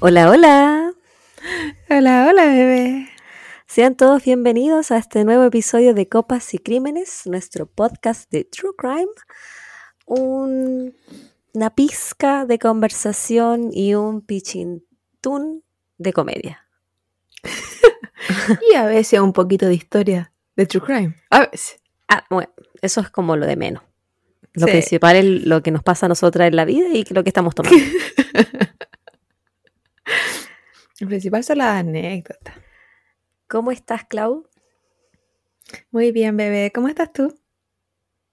Hola, hola. Hola, hola, bebé. Sean todos bienvenidos a este nuevo episodio de Copas y Crímenes, nuestro podcast de True Crime. Un- una pizca de conversación y un pichintún de comedia. Y a veces un poquito de historia de True Crime. A veces. Ah, bueno, eso es como lo de menos. Lo Sí. principal es lo que nos pasa a nosotras en la vida y lo que estamos tomando. El principal son las anécdotas. ¿Cómo estás, Clau? Muy bien, bebé. ¿Cómo estás tú?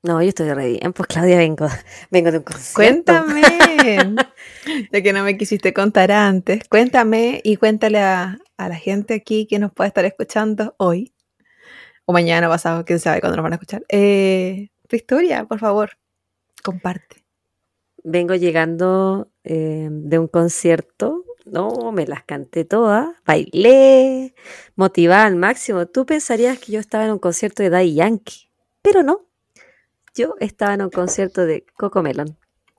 No, yo estoy re bien. Pues, Claudia, vengo, vengo de un concierto. Cuéntame. ya que no me quisiste contar antes, cuéntame y cuéntale a, a la gente aquí que nos puede estar escuchando hoy, o mañana, pasado, quién sabe cuándo nos van a escuchar. Eh, tu historia, por favor. Comparte. Vengo llegando eh, de un concierto, no, me las canté todas, bailé, motivada al máximo. Tú pensarías que yo estaba en un concierto de Daddy Yankee, pero no. Yo estaba en un concierto de Coco Melon.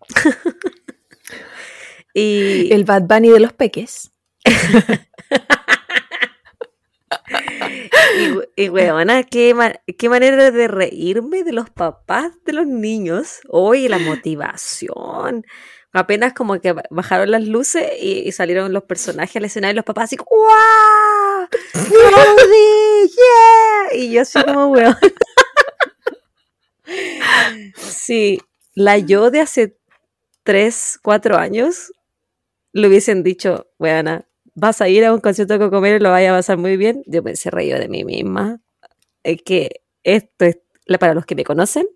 y El Bad Bunny de los peques. Y, weona, qué, ma- qué manera de reírme de los papás de los niños. Oye, la motivación. Apenas como que ba- bajaron las luces y, salieron los personajes al escenario y los papás así, ¡guau! ¡Claudi! ¡Yeah! Y yo así como, weón. Sí, la yo de hace 3, 4 años le hubiesen dicho, weona, vas a ir a un concierto de Cocomero y lo vaya a pasar muy bien, yo me hubiese reído de mí misma. Es que esto es, para los que me conocen,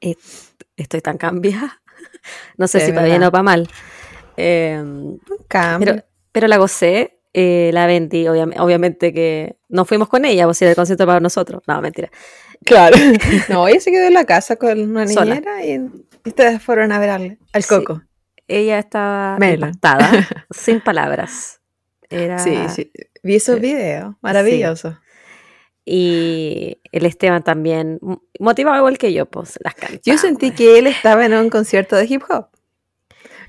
es- estoy tan cambiada. No sé si para bien o para mal. Eh, cambio. pero, pero la gocé, eh, la vendí, obviamente, obviamente que no fuimos con ella, pues era el concierto para nosotros. No, mentira. Claro. No, ella se quedó en la casa con una niñera y y ustedes fueron a ver al, al Sí. Ella estaba impactada, sin palabras. Era, Sí, sí. Vi esos videos. Maravilloso. Y el Esteban también, motivado igual que yo, pues las cantaba. Yo sentí que él estaba en un concierto de hip hop.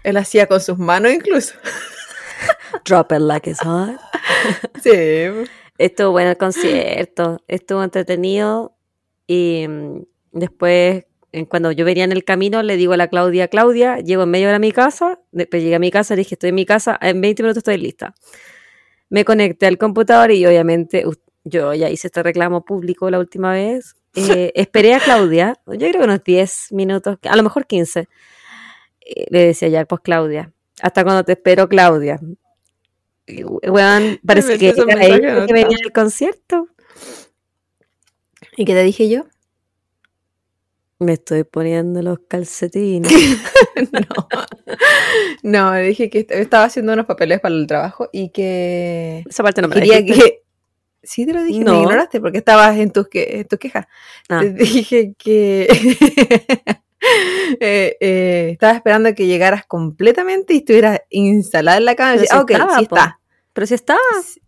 Él hacía con sus manos incluso. Drop it like it's hot. Sí. Estuvo bueno el concierto, estuvo entretenido y mm, después en- cuando yo venía en el camino le digo a la Claudia, Claudia, llego en media hora a mi casa, después llegué a mi casa, le dije estoy en mi casa, en 20 minutos estoy lista. Me conecté al computador y obviamente yo ya hice este reclamo público la última vez. eh, esperé a Claudia, yo creo que unos 10 minutos, a lo mejor 15. Eh, le decía ya, pues Claudia, hasta cuando te espero, Claudia. Y, weón, parece que era ella venía al concierto. ¿Y qué te dije yo? Me estoy poniendo los calcetines. no. No, le dije que est- estaba haciendo unos papeles para el trabajo y que Esa parte no me quería que... Sí, te lo dije, No. me ignoraste porque estabas en tus, que, en tus quejas. Ah. Te dije que eh, eh, estaba esperando que llegaras completamente y estuvieras instalada en la cama. Y Pero decía, si ah, ok, estaba, sí está. Pero si estaba. Sí.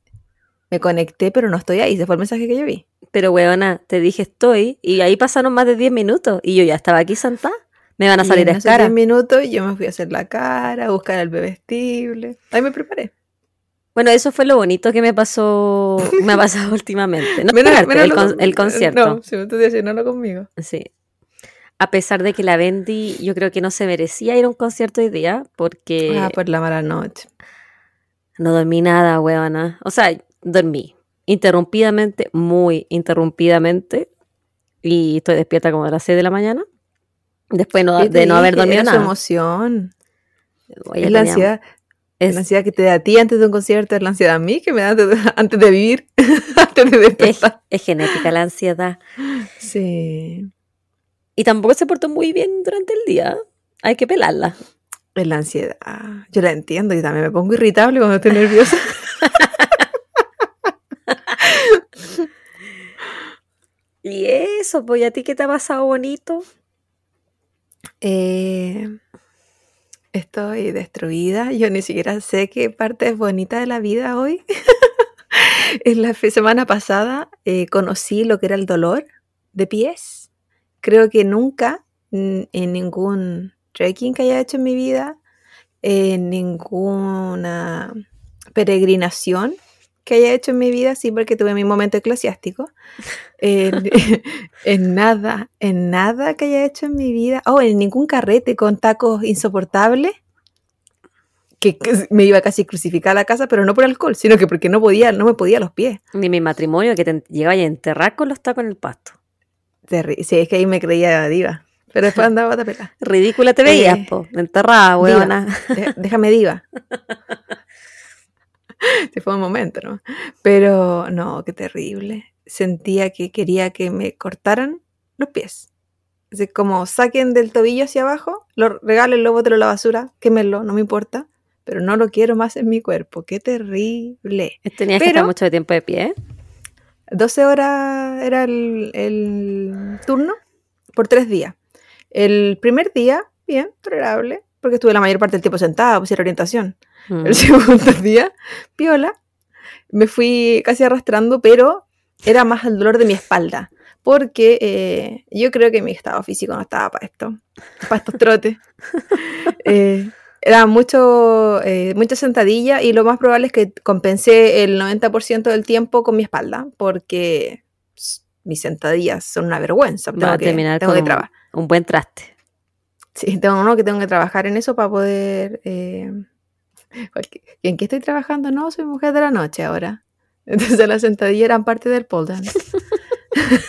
Me conecté, pero no estoy ahí. Ese fue el mensaje que yo vi. Pero weona, te dije estoy. Y ahí pasaron más de 10 minutos. Y yo ya estaba aquí sentada. Me van a Y salir en a cara. 10 minutos yo me fui a hacer la cara, a buscar el bebestible. Ahí me preparé. Bueno, eso fue lo bonito que me pasó. Me ha pasado últimamente. No Menos- menos el, con- el concierto. No, si me estás diciendo conmigo. Sí. A pesar de que la Bendy, yo creo que no se merecía ir a un concierto hoy día. Porque Ah, por la mala noche. no dormí nada, weona. O sea, dormí. Interrumpidamente, muy interrumpidamente. Y estoy despierta como a las 6 de la mañana. Después no- de no haber dormido nada. emoción. Oye, es la tenía- ansiedad. es- La ansiedad que te da a ti antes de un concierto, es la ansiedad a mí que me da antes de, antes de vivir, antes de es, despertar. es genética la ansiedad. Sí. Y tampoco se portó muy bien durante el día. Hay que pelarla. Es la ansiedad. Yo la entiendo y también me pongo irritable cuando estoy nerviosa. Y eso, pues, ¿y a ti qué te ha pasado bonito? Eh, estoy destruida. Yo ni siquiera sé qué parte es bonita de la vida hoy. en la semana pasada eh, conocí lo que era el dolor de pies. Creo que nunca en ningún trekking que haya hecho en mi vida, en ninguna peregrinación que haya hecho en mi vida, sí, porque tuve mi momento eclesiástico. En, en nada, en nada que haya hecho en mi vida. Oh, en ningún carrete con tacos insoportables. Que, que me iba casi crucificada a la casa, pero no por alcohol, sino que porque no podía, no me podía los pies. Ni mi matrimonio que te llegaba a enterrar con los tacos en el pasto. Terri- Sí, es que ahí me creía diva. Pero después andaba a. Ridícula te veías, Eh, po. Enterrada, huevona. Dé- Déjame diva. Se fue un momento, ¿no? Pero no, qué terrible. Sentía que quería que me cortaran los pies. Así como saquen del tobillo hacia abajo, lo regálenlo, bótelo a la basura, quémenlo, no me importa. Pero no lo quiero más en mi cuerpo. Qué terrible. Tenías que estar mucho tiempo de pie. ¿eh? 12 horas era el, el turno por tres días. El primer día, bien, tolerable, porque estuve la mayor parte del tiempo sentada, pusiera orientación. Mm. El segundo día, piola, me fui casi arrastrando, pero era más el dolor de mi espalda, porque eh, yo creo que mi estado físico no estaba para esto, para estos trotes. Eh, era mucho, eh, mucha sentadilla y lo más probable es que compensé el 90% del tiempo con mi espalda, porque s- mis sentadillas son una vergüenza. Tengo que, tengo que trabajar. un buen traste. Sí, tengo uno que tengo que trabajar en eso para poder. eh, porque- ¿y ¿En qué estoy trabajando? No, soy mujer de la noche ahora. Entonces las sentadillas eran parte del pole dance.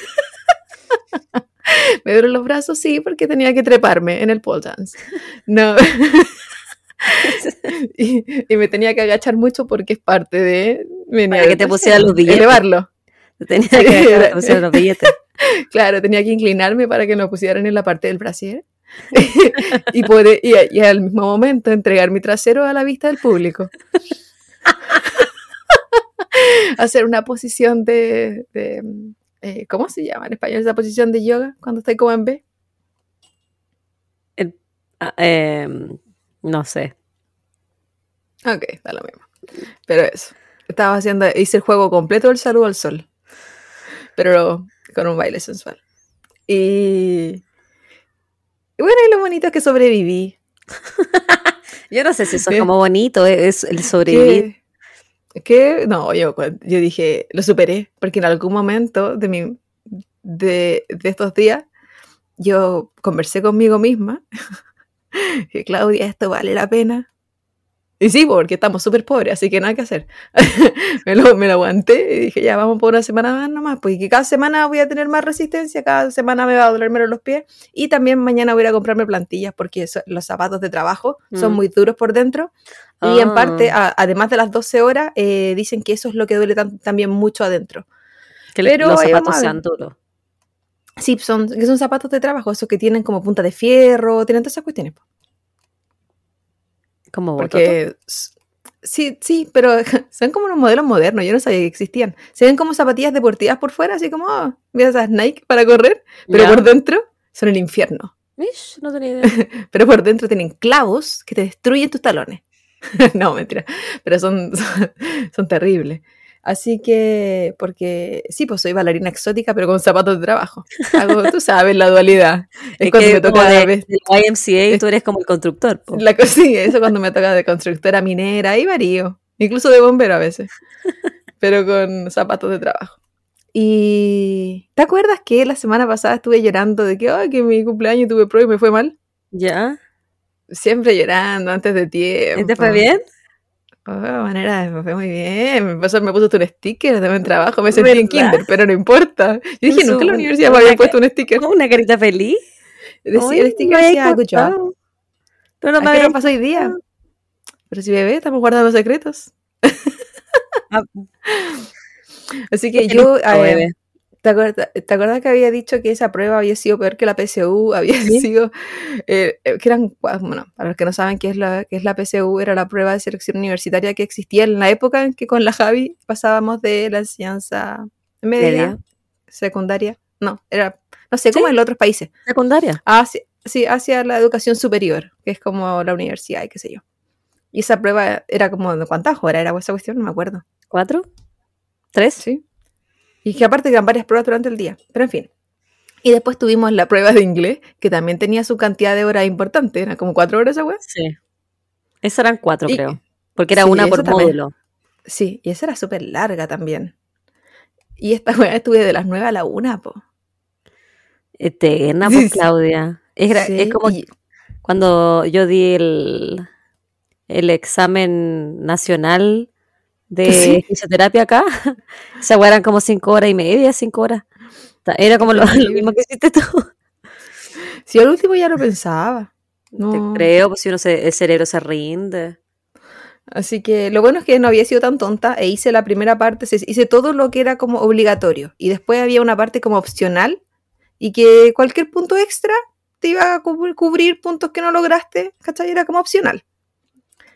me duelen los brazos, sí, porque tenía que treparme en el pole dance. No. y, y me tenía que agachar mucho porque es parte de. Para que te pusieran los billetes. Elevarlo. Tenía que era- pusieron los billetes. Claro, tenía que inclinarme para que lo pusieran en la parte del brasier y, poder, y, y al mismo momento entregar mi trasero a la vista del público. Hacer una posición de, de, eh, ¿cómo se llama en español esa posición de yoga cuando estoy como en B? Ah, em, no sé. Ok, da lo mismo. Pero eso, estaba haciendo, hice el juego completo del saludo al sol, pero con un baile sensual. Y bueno, y lo bonito es que sobreviví. Yo no sé si eso es ¿Qué? como bonito, es el sobrevivir. que, que- no, yo, yo dije, lo superé, porque en algún momento de, mi, de, de estos días yo conversé conmigo misma, que Claudia, esto vale la pena. Y sí, porque estamos súper pobres, así que nada que hacer. me, lo, me lo aguanté y dije, ya vamos por una semana más nomás, porque cada semana voy a tener más resistencia, cada semana me va a doler menos los pies y también mañana voy a ir a comprarme plantillas porque los zapatos de trabajo son Mm. muy duros por dentro y en Ah. parte, a- además de las 12 horas, eh, dicen que eso es lo que duele tan- también mucho adentro. Que pero los zapatos sean duros. Sí, son, que son zapatos de trabajo, esos que tienen como punta de fierro, tienen todas esas cuestiones. Como. Porque sí, sí, pero son como unos modelos modernos, yo no sabía que existían. Se ven como zapatillas deportivas por fuera, así como, oh, mira esas Nike para correr, pero Ya. por dentro son el infierno. Mish, no tenía idea. Pero por dentro tienen clavos que te destruyen tus talones. no, mentira. Pero son, son, son terribles. Así que, porque sí, pues soy bailarina exótica, pero con zapatos de trabajo. Hago, tú sabes la dualidad. Es, Es cuando que me toca de- ves- del YMCA tú eres como el constructor. po. la cosilla, eso cuando me toca de constructora minera y varío, incluso de bombero a veces, pero con zapatos de trabajo. Y ¿te acuerdas que la semana pasada estuve llorando de que, ay, que mi cumpleaños tuve prueba y me fue mal? ¿Ya? Siempre llorando antes de tiempo. ¿Y ¿Te fue bien? Oh, manera, me fue muy bien. Me puso, me puso un sticker de buen trabajo. Me sentí en kinder, pero no importa. Yo dije, nunca en la un- universidad me había puesto un sticker. Una carita feliz. Decía, Ay, el sticker decía, good job. Pero no ¿A me qué había hora pasó hoy día? Pero si bebé, estamos guardando secretos. Ah, Así que yo, eh, bebé. ¿Te, acuerdas, ¿te acuerdas que había dicho que esa prueba había sido peor que la PSU? Había Sí. sido, eh, eh, que eran, bueno, para los que no saben qué es, la, qué es la PSU, era la prueba de selección universitaria que existía en la época en que con la Javi pasábamos de la enseñanza media, secundaria, no, era, no sé, como Sí. en los otros países, Secundaria. hacia, sí, hacia la educación superior, que es como la universidad y qué sé yo. Y esa prueba era como, ¿de cuántas horas era esa cuestión? No me acuerdo. ¿Cuatro? ¿Tres? Sí. Y que aparte eran varias pruebas durante el día. Pero en fin. Y después tuvimos la prueba de inglés, que también tenía su cantidad de horas importante, era como cuatro horas esa weá. Sí. Esas eran cuatro, Y- creo. Porque era sí, una por módulo. Sí, y esa era súper larga también. Y esta weá estuve de las nueve a la una, po. Eterna, Sí, pues, sí. Claudia. Es, gra- Sí, es como y- cuando yo di el, el examen nacional de Sí. fisioterapia acá. Weá eran como cinco horas y media, cinco horas. Era como lo, mismo que hiciste tú. Si al último ya lo pensaba. No. Te creo, pues si uno se, el cerebro se rinde. Así que lo bueno es que no había sido tan tonta e hice la primera parte, se- hice todo lo que era como obligatorio y después había una parte como opcional y que cualquier punto extra te iba a cubrir, cubrir puntos que no lograste, ¿cachai? Era como opcional.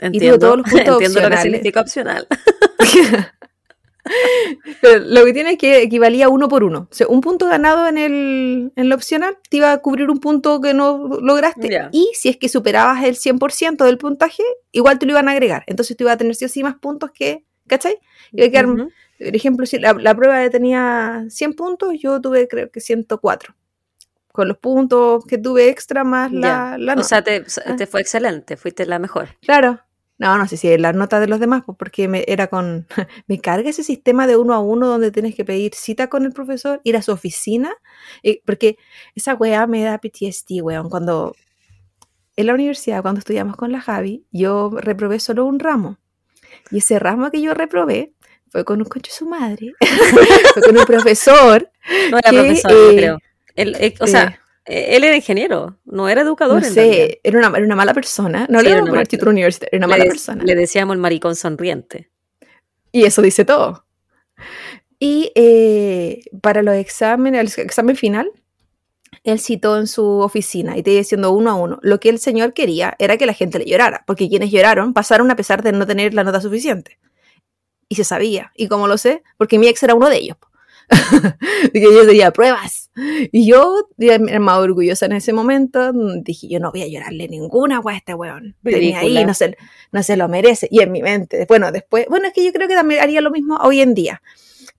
Entiendo, todos los puntos entiendo lo que significa opcional. Pero lo que tiene es que equivalía uno por uno. O sea, un punto ganado en el, en la opcional te iba a cubrir un punto que no lograste. Y si es que superabas el 100% del puntaje, igual te lo iban a agregar. Entonces tú ibas a tener sí o sí más puntos que, ¿cachai? Iba a quedar. Por ejemplo, si la, la prueba tenía 100 puntos, yo tuve creo que 104. Con los puntos que tuve extra más la, la O nota. sea, te, Ah. te fue excelente, fuiste la mejor. Claro. No, no sé si las notas de los demás, pues porque me, era con... Me carga ese sistema de uno a uno donde tienes que pedir cita con el profesor, ir a su oficina, y- porque esa weá me da PTSD, weón. Cuando en la universidad, cuando estudiamos con la Javi, yo reprobé solo un ramo. Y ese ramo que yo reprobé fue con un coche su madre. fue con un profesor No era que, profesor, yo eh, creo. Él, eh, o sea, eh, él era ingeniero, no era educador. no en sé, era una, era una mala persona. No Sí, le era una título universitario, era una mala persona. le decíamos el maricón sonriente. Y eso dice todo. Y eh, para los exámenes, el examen final, él citó en su oficina y te iba diciendo uno a uno. Lo que el señor quería era que la gente le llorara, porque quienes lloraron pasaron a pesar de no tener la nota suficiente. Y se sabía. ¿Y cómo lo sé? Porque mi ex era uno de ellos. que yo tenía pruebas. Y yo, más orgullosa en ese momento, dije, yo no voy a llorarle ninguna a este weón. Tenía ahí, no se, no se lo merece. Y en mi mente, bueno, después, bueno, es que yo creo que también haría lo mismo hoy en día.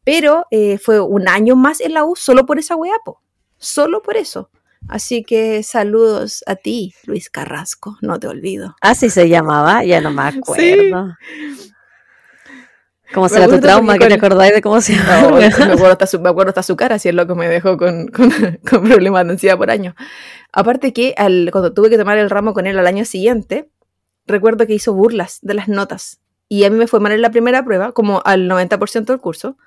Pero eh, fue un año más en la U solo por esa weá, po. Solo por eso. Así que saludos a ti, Luis Carrasco, no te olvido. Así se llamaba, ya no me acuerdo. ¿Cómo será tu trauma que te con- acordáis de cómo se No, llama? me, acuerdo hasta su, me acuerdo hasta su cara, si el loco me dejó con, con, con problemas de ansiedad por año. Aparte que al, cuando tuve que tomar el ramo con él al año siguiente, recuerdo que hizo burlas de las notas. Y a mí me fue mal en la primera prueba, como al 90% del curso.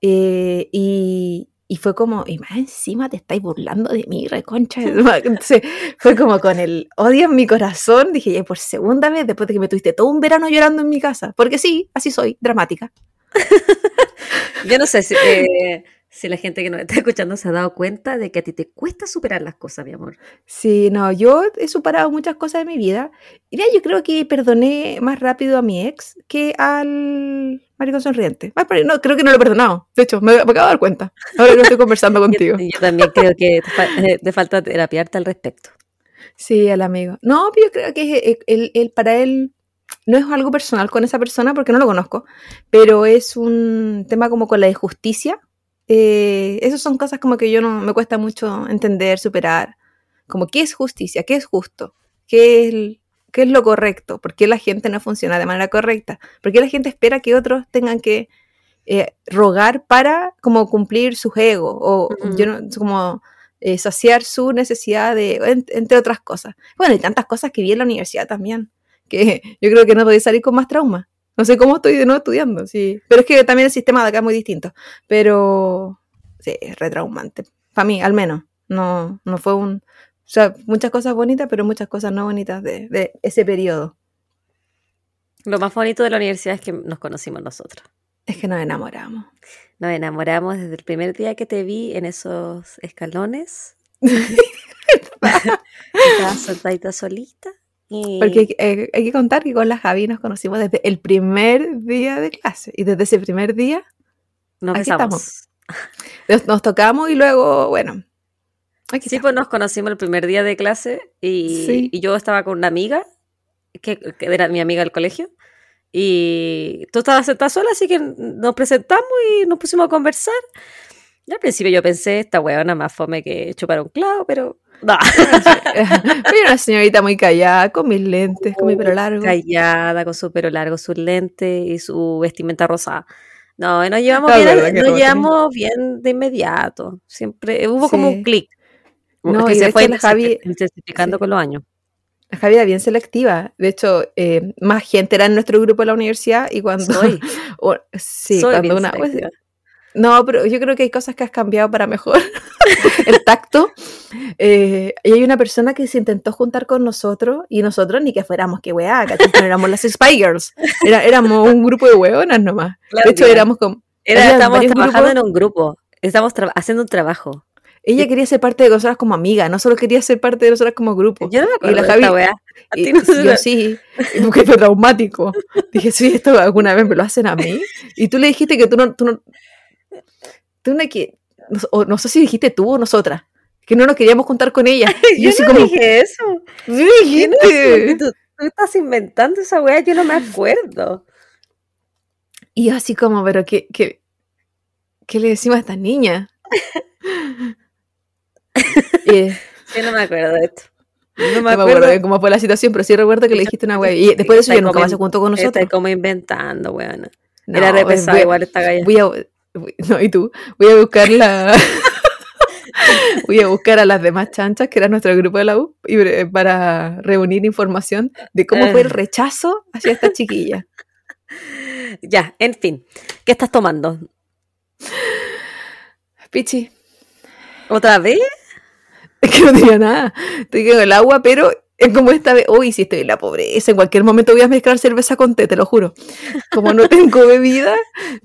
Eh, y, y fue como, y más encima te estáis burlando de mí, reconcha. de tu madre". Entonces fue como con el odio en mi corazón. Dije, ya por segunda vez, después de que me tuviste todo un verano llorando en mi casa. Porque sí, así soy, dramática. Yo no sé si, eh, si la gente que nos está escuchando se ha dado cuenta de que a ti te cuesta superar las cosas, mi amor. Sí, no, yo he superado muchas cosas de mi vida. Y mira, yo creo que perdoné más rápido a mi ex que al maricón sonriente. No, creo que no lo he perdonado. De hecho, me, me acabo de dar cuenta. Ahora que estoy conversando Yo, contigo. yo también creo que te, fa- eh, te falta terapiarte al respecto. Sí, al amigo. No, pero yo creo que eh, él, él- para él no es algo personal con esa persona porque no lo conozco, pero es un tema como con la injusticia. Eh, esas son cosas como que yo no me cuesta mucho entender, superar. Como qué es justicia, qué es justo, qué es, qué es lo correcto, por qué la gente no funciona de manera correcta, por qué la gente espera que otros tengan que eh, rogar para como cumplir sus egos o yo no, como eh, saciar su necesidad de, en- entre otras cosas. Bueno, y tantas cosas que vi en la universidad también, que yo creo que no podía salir con más trauma. No sé cómo estoy de nuevo estudiando, sí. Pero es que también el sistema de acá es muy distinto. Pero sí, es retraumante. Para mí, al menos. No, no fue un... O sea, muchas cosas bonitas, pero muchas cosas no bonitas de, de ese periodo. Lo más bonito de la universidad es que nos conocimos nosotros. Es que nos enamoramos. Nos enamoramos desde el primer día que te vi en esos escalones. Estabas sentadita solita. Y Porque hay, que- eh, hay que contar que con la Javi nos conocimos desde el primer día de clase. Y desde ese primer día nos besamos. nos, nos tocamos y luego, bueno. Aquí Sí, está. pues nos conocimos el primer día de clase y, Sí. y yo estaba con una amiga, que, que era mi amiga del colegio, y tú estabas sentada sola, así que nos presentamos y nos pusimos a conversar. Y al principio yo pensé, esta weona más fome que chupar un clavo, pero. No. Fui una señorita muy callada, con mis lentes, con mi pelo largo. Callada, con su pelo largo, sus lentes y su vestimenta rosada. No, nos llevamos, bien, nos no, llevamos bien de inmediato. Siempre hubo como un clic. No, que y se fue hecho la Javi- intensi- intensificando sí. con los años. La Javi era bien selectiva. De hecho, eh, más gente era en nuestro grupo de la universidad y cuando... Soy, o- sí, soy cuando una... pues. No, pero yo creo que hay cosas que has cambiado para mejor. el tacto. Eh, y hay una persona que se intentó juntar con nosotros y nosotros ni que fuéramos que weá, ¿cachai? No éramos las Spy Girls. Era- éramos un grupo de hueonas nomás. De hecho, Claudia, éramos como... era, estamos trabajando grupos. en un grupo. Estamos haciendo un trabajo. Ella quería ser parte de nosotras como amiga, no solo quería ser parte de nosotras como grupo. Yo no me acuerdo la de Javi- esta weá. A Y, ti no y se yo sí, y porque fue traumático. Dije, sí, esto alguna vez me lo hacen a mí. Y tú le dijiste que tú no, tú no, tú no, que, no, o no sé si dijiste tú o nosotras, que no nos queríamos juntar con ella. Y Yo así no como, dije eso. sí Yo dijiste. tú, tú estás inventando esa weá, yo no me acuerdo. Y yo así como, pero ¿qué, qué, qué le decimos a esta niña? Y, Yo no me acuerdo de esto. No me no acuerdo. bien cómo fue la situación, pero sí recuerdo que le dijiste una wea. Y después de eso ya nunca más se juntó con nosotros. Está como inventando, weón. No, Era re eh, pesada voy- igual esta galla. Voy a, no, y tú, voy a buscar la... voy a buscar a las demás chanchas, que era nuestro grupo de la U, y bre- para reunir información de cómo fue el Ah. rechazo hacia esta chiquilla. Ya, en fin. ¿Qué estás tomando? Pichi, ¿Otra vez? es que no tenía nada. Estoy con el agua, pero es como esta vez, uy, si estoy en la pobreza, en cualquier momento voy a mezclar cerveza con té, te lo juro. Como no tengo bebida,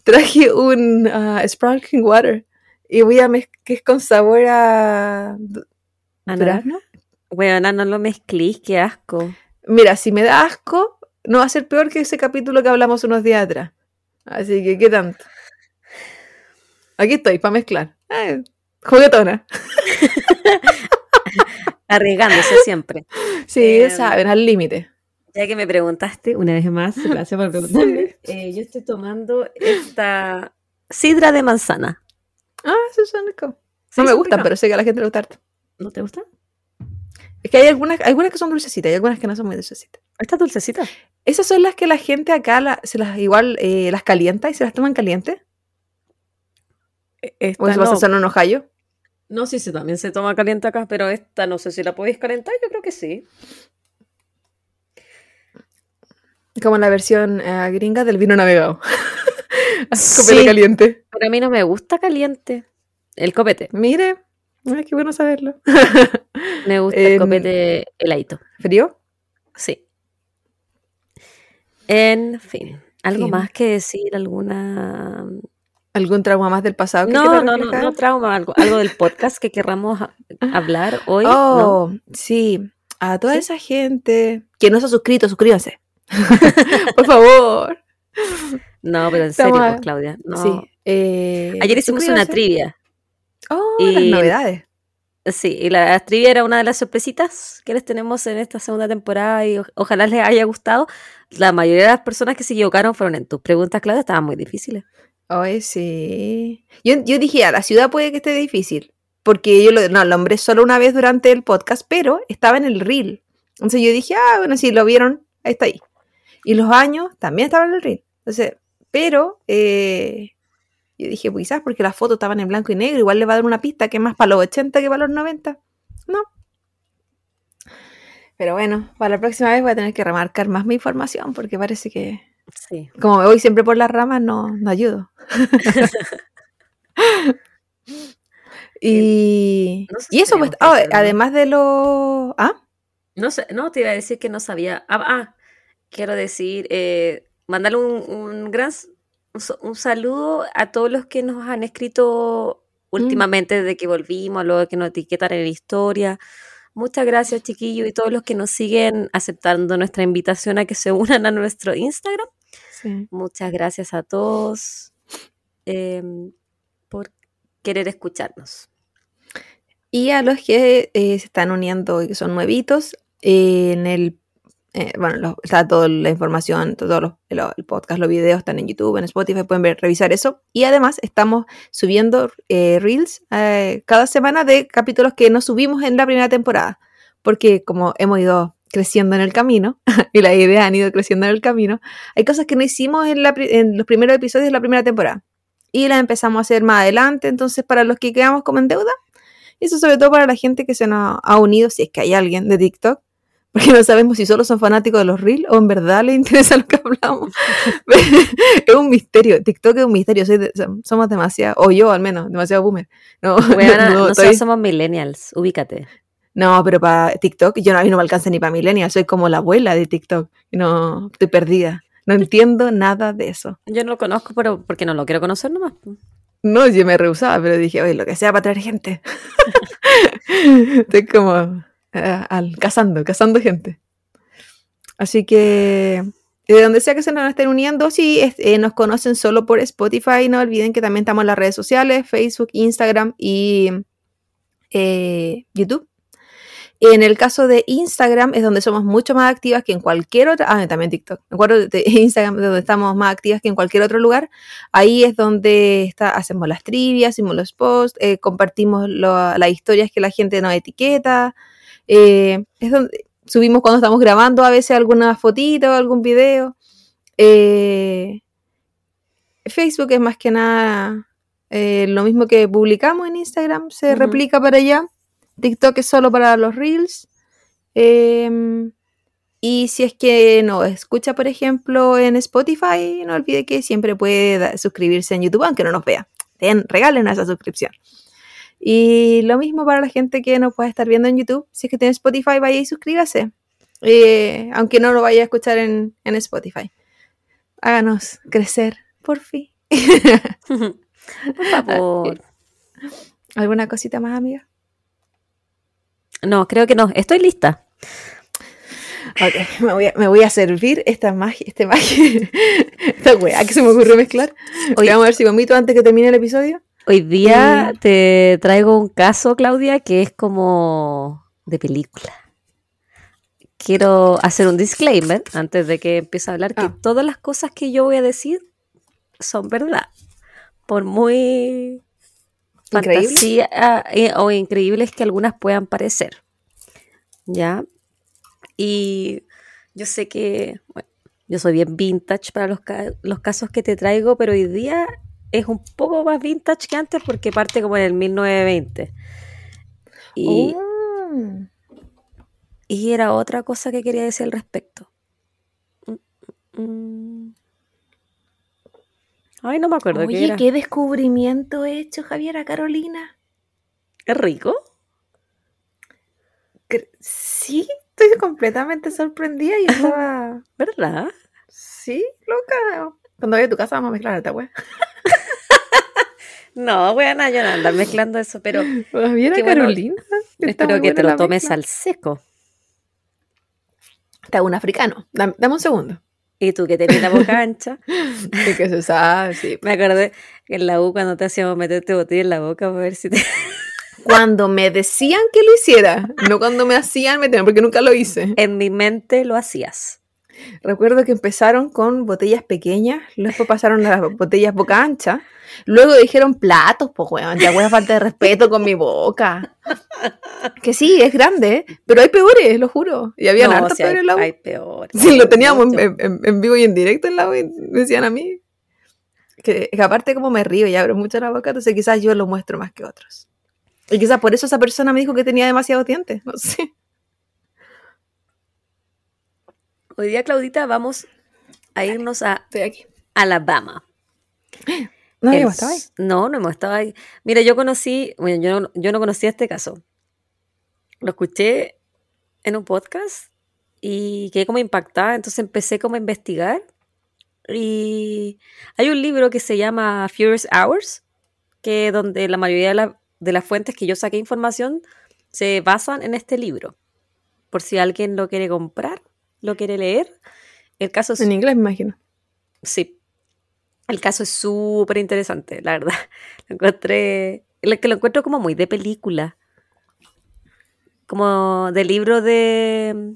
traje un ah, sparkling water. Y voy a mezclar, que es con sabor a du- Ah, no. durazno. No lo mezclís, qué asco. Mira, si me da asco, no va a ser peor que ese capítulo que hablamos unos días atrás. Así que, ¿qué tanto? Aquí estoy, para mezclar. Eh, juguetona. Arriesgándose siempre. Sí, Em, saben, al límite. Ya que me preguntaste, una vez más, gracias por preguntarme. eh, yo estoy tomando esta sidra de manzana. Ah, eso son rico. Sí, No me gustan, pero sé que a la gente le gusta harto. ¿No te gusta? Es que hay algunas, algunas que son dulcecitas y algunas que no son muy dulcecitas. Esta dulcecita. Esas son las que la gente acá la- se las igual eh, las calienta y se las toman calientes. Esta O eso no. vas a hacer un ojallo. No, sí, sí, también se toma caliente acá, pero esta no sé si la podéis calentar, yo creo que sí. Como la versión eh, gringa del vino navegado. Así, Sí. copete caliente. Pero a mí no me gusta caliente. El copete. Mire, ay, qué bueno saberlo. Me gusta Em, el copete heladito. ¿Frío? Sí. En fin. ¿Algo más que decir? ¿Alguna...? ¿Algún trauma más del pasado que No, no, no, no trauma, algo, algo del podcast que querramos hablar hoy. ¿no? Oh, sí. A toda ¿Sí? esa gente que no se ha suscrito, suscríbanse. Por favor. No, pero en Estamos serio, a- pues, Claudia. no. Sí. eh, Ayer hicimos una trivia. Oh, las y- novedades. Sí, y la trivia era una de las sorpresitas que les tenemos en esta segunda temporada y o- ojalá les haya gustado. La mayoría de las personas que se equivocaron fueron en tus preguntas, Claudia, estaban muy difíciles. Ay, sí. Yo, yo dije, a la ciudad puede que esté difícil. Porque yo lo, no, lo nombré solo una vez durante el podcast, pero estaba en el reel. Entonces yo dije, ah, bueno, si lo vieron, ahí está ahí. Y los años también estaban en el reel. Entonces, pero eh, yo dije, pues quizás porque las fotos estaban en blanco y negro, igual le va a dar una pista que más para los 80 que para los 90. No. Pero bueno, para la próxima vez voy a tener que remarcar más mi información porque parece que, Sí. como me voy siempre por las ramas, no, no ayudo. y, No sé y eso, pues, ah, además de lo... ¿Ah? No sé, no, te iba a decir que no sabía. Ah, ah, quiero decir, eh, mandarle un, un gran un, saludo a todos los que nos han escrito últimamente desde que volvimos, luego que nos etiquetan en la historia. Muchas gracias, chiquillos, y todos los que nos siguen aceptando nuestra invitación a que se unan a nuestro Instagram. Sí. Muchas gracias a todos em, por querer escucharnos. Y a los que eh, se están uniendo y que son nuevitos, eh, en, el, eh, bueno, los- está toda la información, todo lo- lo- el podcast, los videos están en YouTube, en Spotify, pueden ver, revisar eso. Y además estamos subiendo eh, reels eh, cada semana de capítulos que no subimos en la primera temporada, porque como hemos ido creciendo en el camino y las ideas han ido creciendo en el camino, hay cosas que no hicimos en, la en los primeros episodios de la primera temporada y las empezamos a hacer más adelante, entonces para los que quedamos como en deuda, y eso sobre todo para la gente que se nos ha unido, si es que hay alguien de TikTok, porque no sabemos si solo son fanáticos de los reels o en verdad les interesa lo que hablamos. es un misterio, TikTok es un misterio, soy de- somos demasiado, o yo al menos, demasiado boomer. No, Weona, no, nosotros estoy- somos millennials, ubícate. No, pero para TikTok, yo no, a mí no me alcanza ni para millennial, soy como la abuela de TikTok, no, estoy perdida. No entiendo nada de eso. Yo no lo conozco, pero porque no lo quiero conocer nomás. No, yo me rehusaba, pero dije, oye, lo que sea para traer gente. Estoy como eh, al, cazando, cazando gente. Así que, de donde sea que se nos estén uniendo, si eh, nos conocen solo por Spotify, no olviden que también estamos en las redes sociales, Facebook, Instagram y eh, YouTube. En el caso de Instagram es donde somos mucho más activas que en cualquier otra, ah, también TikTok, me acuerdo de Instagram donde estamos más activas que en cualquier otro lugar. Ahí es donde está, hacemos las trivias, hacemos los posts, eh, compartimos lo- las historias que la gente nos etiqueta. eh, es donde subimos cuando estamos grabando a veces alguna fotito o algún video. Eh, Facebook es más que nada eh, lo mismo que publicamos en Instagram, se replica para allá. TikTok es solo para los reels. Em, y si es que no escucha, por ejemplo, en Spotify, no olvide que siempre puede suscribirse en YouTube, aunque no nos vea. Den, regalen esa suscripción. Y lo mismo para la gente que no puede estar viendo en YouTube. Si es que tiene Spotify, vaya y suscríbase. Eh, aunque no lo vaya a escuchar en, en Spotify. Háganos crecer, por fin. Por favor. ¿Alguna cosita más, amiga? No, creo que no. Estoy lista. Ok, me voy a, me voy a servir esta magia, este magia, esta weá que se me ocurrió mezclar. Oye. Vamos a ver si vomito antes que termine el episodio. Hoy día Mm. te traigo un caso, Claudia, que es como de película. Quiero hacer un disclaimer antes de que empiece a hablar que Ah. todas las cosas que yo voy a decir son verdad. Por muy. Fantasía eh, o increíbles que algunas puedan parecer. ¿Ya? Y yo sé que bueno, yo soy bien vintage para los, ca- los casos que te traigo, pero hoy día es un poco más vintage que antes porque parte como en el 1920. Y, Oh. y era otra cosa que quería decir al respecto. Mm, mm. Ay, no me acuerdo qué Oye, era. qué descubrimiento he hecho, Javiera Carolina. ¿Es rico? Sí, estoy completamente sorprendida y estaba. ¿Verdad? sí, loca. Cuando vaya a tu casa vamos a mezclar esta weá. No, bueno, yo no andar mezclando eso, pero Javiera Qué bueno. Carolina. espero que te lo tomes mezcla. al seco. Está un africano. Dame, dame un segundo. Y tú que tenés la boca ancha, Es que se sabe, sí. me acordé que en la U cuando te hacíamos meterte botella en la boca para ver si te... Cuando me decían que lo hiciera, no cuando me hacían meter, porque nunca lo hice. En mi mente lo hacías. Recuerdo que empezaron con botellas pequeñas, luego pasaron a las botellas boca ancha, luego dijeron platos, pues weón, ya weón, falta de respeto con mi boca. Que sí, es grande, pero hay peores, lo juro. Y había no, si peores en la U. hay peor. Sí, lo teníamos en, en- en vivo y en directo en la U y me decían a mí. Que, que aparte como me río y abro mucho la boca, entonces quizás yo lo muestro más que otros. Y quizás por eso esa persona me dijo que tenía demasiados dientes, no sé. Hoy día, Claudita, vamos a irnos a Estoy aquí. Alabama. No, El yo estaba ahí. No, no hemos estado ahí. Mira, yo conocí, bueno, yo no, yo no conocía este caso. Lo escuché en un podcast y quedé como impactada, entonces empecé como a investigar. Y hay un libro que se llama Furious Hours, que donde la mayoría de, la- de las fuentes que yo saqué información se basan en este libro. Por si alguien lo quiere comprar, lo quiere leer. El caso es En inglés, me imagino. Sí. El caso es súper interesante, la verdad. Lo encontré. Lo que lo encuentro como muy de película. Como de libro de.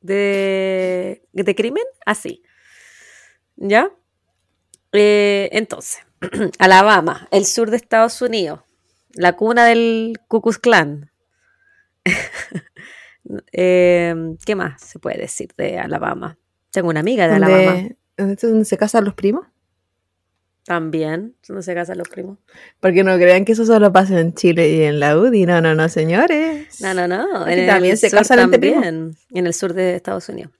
de, de crimen, así. ¿Ya? Eh, entonces, Alabama, el sur de Estados Unidos, la cuna del Ku Klux Klan. Eh, ¿Qué más se puede decir de Alabama? Tengo una amiga de Alabama. ¿Dónde, ¿Dónde se casan los primos? También, donde se casan los primos. Porque no crean que eso solo pasa en Chile y en la UDI. No, no, no, señores. No, no, no. En también el se sur casan también, en el sur de Estados Unidos.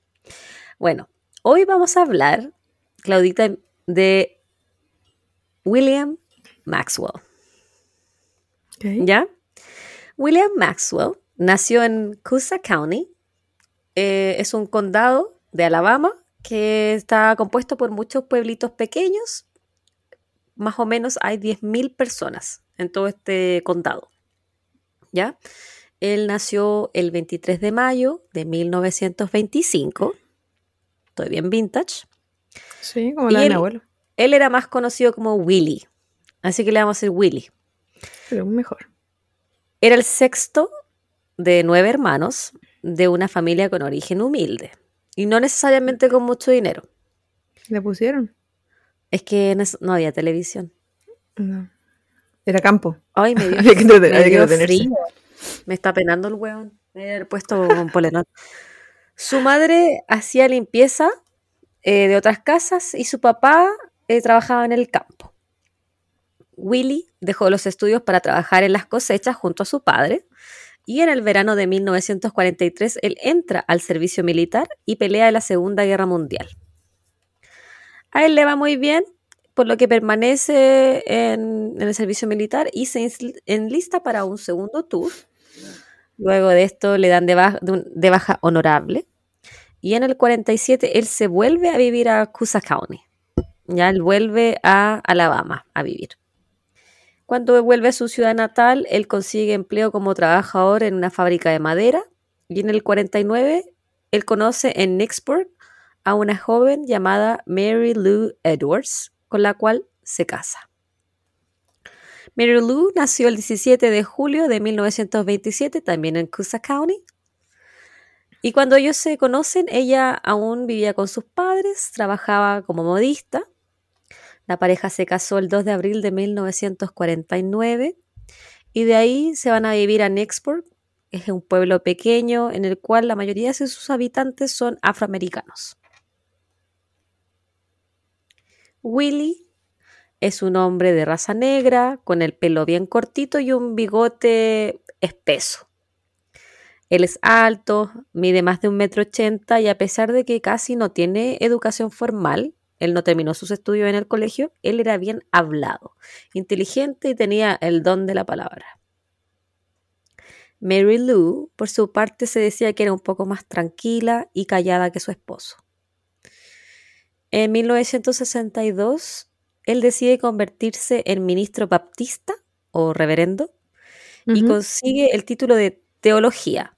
Bueno, hoy vamos a hablar, Claudita, de William Maxwell. ¿Ya? William Maxwell nació en Coosa County. Eh, es un condado de Alabama que está compuesto por muchos pueblitos pequeños. Más o menos hay 10.000 personas en todo este condado. ¿Ya? Él nació el 23 de mayo de 1925. Estoy bien vintage. Sí, como Y la de mi abuelo. Él era más conocido como Willy. Así que le vamos a decir Willy. Pero mejor. Era el sexto de nueve hermanos de una familia con origen humilde y no necesariamente con mucho dinero. ¿Le pusieron? Es que no había televisión. No. Era campo. Ay, me dio, Había que me había dio frío. Me está penando el hueón. Me haber puesto un polerón. Su madre hacía limpieza eh, de otras casas y su papá eh, trabajaba en el campo. Willy dejó los estudios para trabajar en las cosechas junto a su padre y en el verano de 1943 él entra al servicio militar y pelea en la Segunda Guerra Mundial. A él le va muy bien, por lo que permanece en, el servicio militar y se enlista para un segundo tour. Luego de esto le dan de baja, de baja honorable. Y en el 47 él se vuelve a vivir a Coosa County. Ya él vuelve a Alabama a vivir. Cuando vuelve a su ciudad natal, él consigue empleo como trabajador en una fábrica de madera. Y en el 49 él conoce en Nicksburg a una joven llamada Mary Lou Edwards, con la cual se casa. Mary Lou nació el 17 de julio de 1927, también en Coosa County. Y cuando ellos se conocen, ella aún vivía con sus padres, trabajaba como modista. La pareja se casó el 2 de abril de 1949 y de ahí se van a vivir a Nicksburg. Es un pueblo pequeño en el cual la mayoría de sus habitantes son afroamericanos. Willy es un hombre de raza negra, con el pelo bien cortito y un bigote espeso. Él es alto, mide más de un metro ochenta y a pesar de que casi no tiene educación formal, él no terminó sus estudios en el colegio, él era bien hablado, inteligente y tenía el don de la palabra. Mary Lou, por su parte, se decía que era un poco más tranquila y callada que su esposo. En 1962, él decide convertirse en ministro baptista o reverendo y consigue el título de teología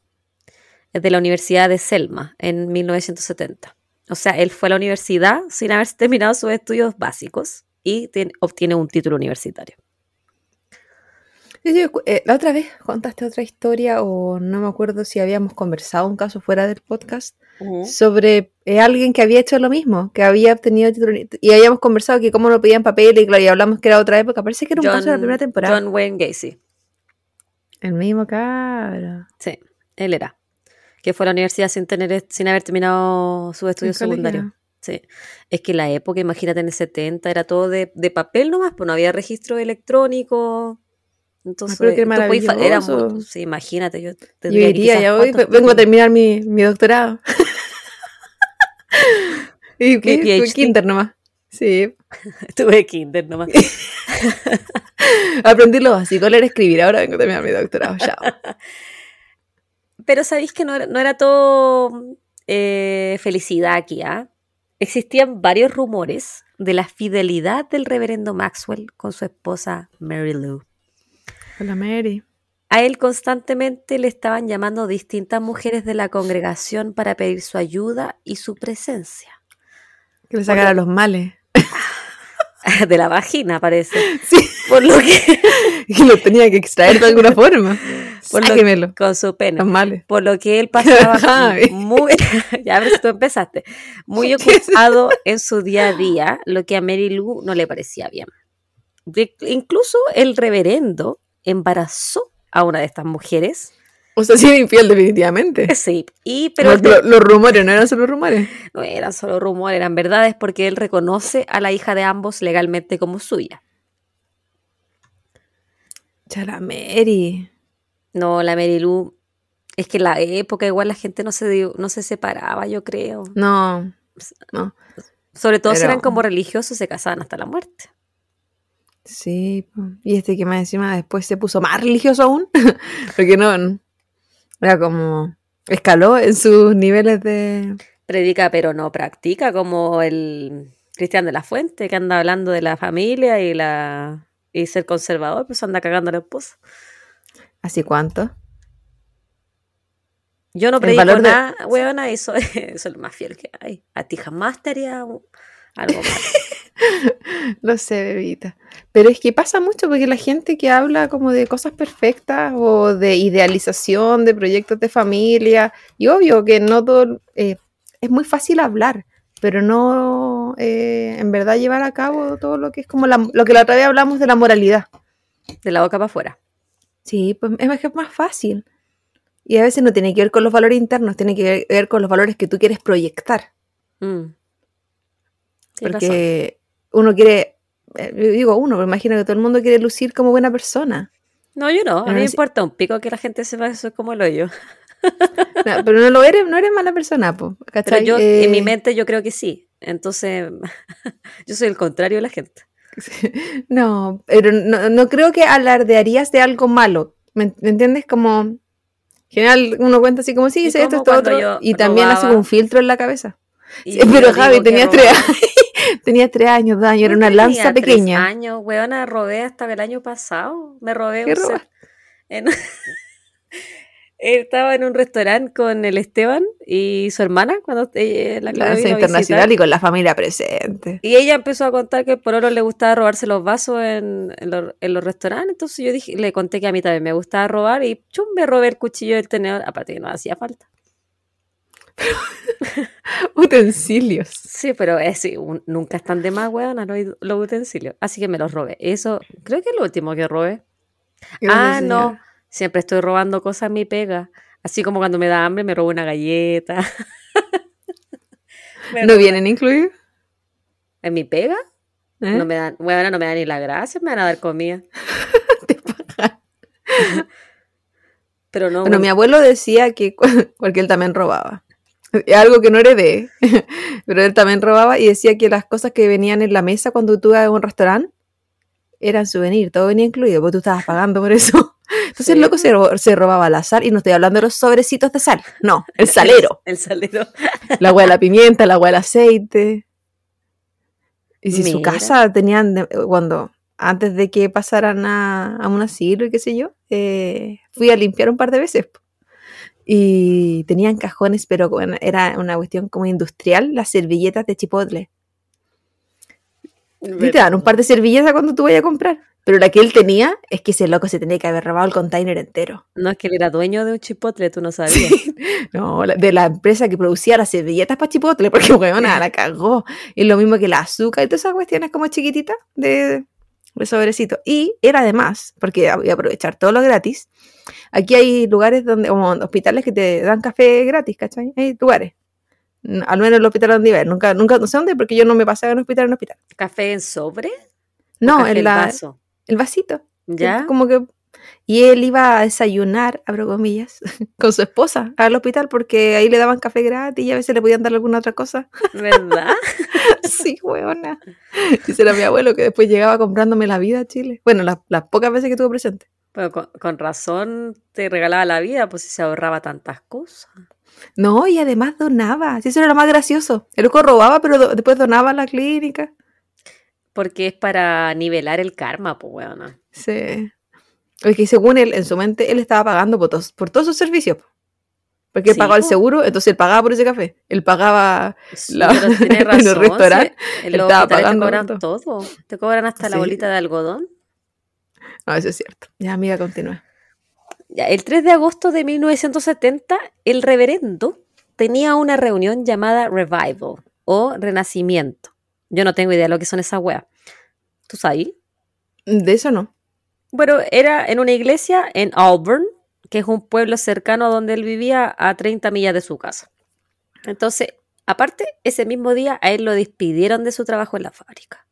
de la Universidad de Selma en 1970. O sea, él fue a la universidad sin haber terminado sus estudios básicos y tien- obtiene un título universitario. Eh, la otra vez contaste otra historia o no me acuerdo si habíamos conversado un caso fuera del podcast sobre eh, alguien que había hecho lo mismo, que había obtenido título y habíamos conversado que cómo no pedían papel y, claro, y hablamos que era otra época. Parece que era un caso de la primera temporada. John Wayne Gacy. El mismo cabro. Sí, él era. Que fue a la universidad sin tener, sin haber terminado sus estudios secundarios. Sí. Es que la época, imagínate, en el 70 era todo de, de papel nomás, pues no había registro electrónico. Entonces, podías fa- era muy- sí, imagínate, yo Yo tendría iría, quizás ya hoy vengo a terminar mi, mi doctorado. y qué, PhD. Fue kinder nomás. Sí, Tuve kinder nomás. aprendí lo básico, leer, escribir. Ahora vengo a terminar mi doctorado. Chao. Pero sabéis que no era, no era todo eh, felicidad aquí, ¿ah? Existían varios rumores de la fidelidad del reverendo Maxwell con su esposa Mary Lou. Hola, Mary. A él constantemente le estaban llamando distintas mujeres de la congregación para pedir su ayuda y su presencia. Que le sacara los males. De la vagina, parece. Sí. Por lo que, Y lo tenía que extraer de alguna forma. Por lo- Sáquemelo. con su males. Por lo que él pasaba muy, ya ves, tú empezaste, muy ocupado en su día a día, lo que a Mary Lou no le parecía bien. De- incluso el reverendo embarazó a una de estas mujeres. O sea, sí era infiel definitivamente. Sí, y pero los rumores no eran solo rumores. no eran solo rumores, eran verdades porque él reconoce a la hija de ambos legalmente como suya. Chala Mary. No, la Lou, es que en la época igual la gente no se, dio- no se separaba, yo creo. No. No. Sobre todo si eran como religiosos, se casaban hasta la muerte. Sí. Y este que más encima después se puso más religioso aún. Porque no. no. Era como. Escaló en sus niveles de. Predica pero no practica, como el Cristian de la Fuente, que anda hablando de la familia y la y ser conservador, pues anda cagando a la esposa. ¿Así cuánto? Yo no predico de- nada, weona, y soy, soy el más fiel que hay. A ti jamás te haría algo malo. Lo sé, bebita. Pero es que pasa mucho porque la gente que habla como de cosas perfectas o de idealización de proyectos de familia, y obvio que no todo, eh, es muy fácil hablar, pero no eh, en verdad llevar a cabo todo lo que es como la- lo que la otra vez hablamos de la moralidad. De la boca para afuera. Sí, pues es más, que es más fácil. Y a veces no tiene que ver con los valores internos, tiene que ver, con los valores que tú quieres proyectar. Mm. Razón. Porque uno quiere, eh, yo digo uno, pero imagino que todo el mundo quiere lucir como buena persona. No, yo no. A mí me importa un pico que la gente sepa que soy como el hoyo. No, pero no lo eres, no eres mala persona, po, Pero yo, en mi Eh, mente, yo creo que sí. Entonces, yo soy el contrario de la gente. No, pero no, no creo que alardearías de algo malo. ¿Me, me entiendes? Como, en general, uno cuenta así como, sí, hice esto, esto, otro, y también hace un filtro en la cabeza. Sí, pero Javi, tenía tres, tenía tres años de año, era una tenía lanza tres pequeña. años, weona, robé hasta el año pasado. Me robé ¿Qué un en- Estaba en un restaurante con el Esteban y su hermana cuando eh, la a internacional y con la familia presente. Y ella empezó a contar que por oro le gustaba robarse los vasos en, en los, en los restaurantes. Entonces yo dije, le conté que a mí también me gustaba robar y chum, me robé el cuchillo del tenedor. Aparte que no hacía falta. Utensilios. Sí, pero es, sí, un- nunca están de más, weón, los, los utensilios. Así que me los robé. Eso creo que es lo último que robé. Ah, no. señora. Siempre estoy robando cosas en mi pega. Así como cuando me da hambre me robo una galleta. ¿No vienen incluidos? ¿En mi pega? ¿Eh? No me dan, bueno, no me dan ni la gracia, me van a dar comida. Pero no, Bueno, mi abuelo decía que, porque él también robaba. Algo que no heredé, pero él también robaba y decía que las cosas que venían en la mesa cuando tú ibas a un restaurante eran souvenir, todo venía incluido, porque tú estabas pagando por eso. Entonces Sí. el loco se, ro- se robaba la sal, y no estoy hablando de los sobrecitos de sal, no, el salero, El salero. la agua de la pimienta, la agua del aceite. Y si su casa tenían, de- cuando, antes de que pasaran a, a un asilo y qué sé yo, eh, fui a limpiar un par de veces. Y tenían cajones, pero era una cuestión como industrial, las servilletas de chipotle. Y te dan un par de servilletas cuando tú vayas a comprar. Pero la que él tenía es que ese loco se tenía que haber robado el container entero. No, es que él era dueño de un chipotle, tú no sabías. Sí. No, la- de la empresa que producía las servilletas para chipotle, porque weona la cagó. Y lo mismo que el azúcar y todas esas cuestiones como chiquititas de, de sobrecito. Y era además, porque voy a aprovechar todo lo gratis, aquí hay lugares donde, como hospitales que te dan café gratis, ¿cachai? Hay lugares. Al menos el hospital donde iba, nunca, nunca, no sé dónde, porque yo no me pasaba en hospital en hospital. ¿Café en sobre? ¿O No, en la, vaso? el vasito. ¿Ya? Como que. Y él iba a desayunar, abro comillas, con su esposa al hospital porque ahí le daban café gratis y a veces le podían dar alguna otra cosa. ¿Verdad? sí, huevona. Dice era mi abuelo que después llegaba comprándome la vida a Chile. Bueno, las, las pocas veces que estuvo presente. Bueno, con, con razón te regalaba la vida, pues si se ahorraba tantas cosas. No, y además donaba. Sí, eso era lo más gracioso. El loco robaba, pero do- después donaba a la clínica. Porque es para nivelar el karma, pues, weona. Sí. Porque según él, en su mente, él estaba pagando por, todos por todos sus servicios. po. Porque él Sí, pagaba el seguro, entonces él pagaba por ese café. Él pagaba Sí, La- en el restaurante, sí, él estaba pagando te cobran todo. todo. Te cobran hasta la bolita de algodón. No, eso es cierto. Ya, amiga, continúa. El 3 de agosto de 1970, el reverendo tenía una reunión llamada Revival o Renacimiento. Yo no tengo idea de lo que son esas weas. ¿Tú sabes? De eso no. Bueno, era en una iglesia en Auburn, que es un pueblo cercano a donde él vivía a 30 millas de su casa. Entonces, aparte, ese mismo día a él lo despidieron de su trabajo en la fábrica.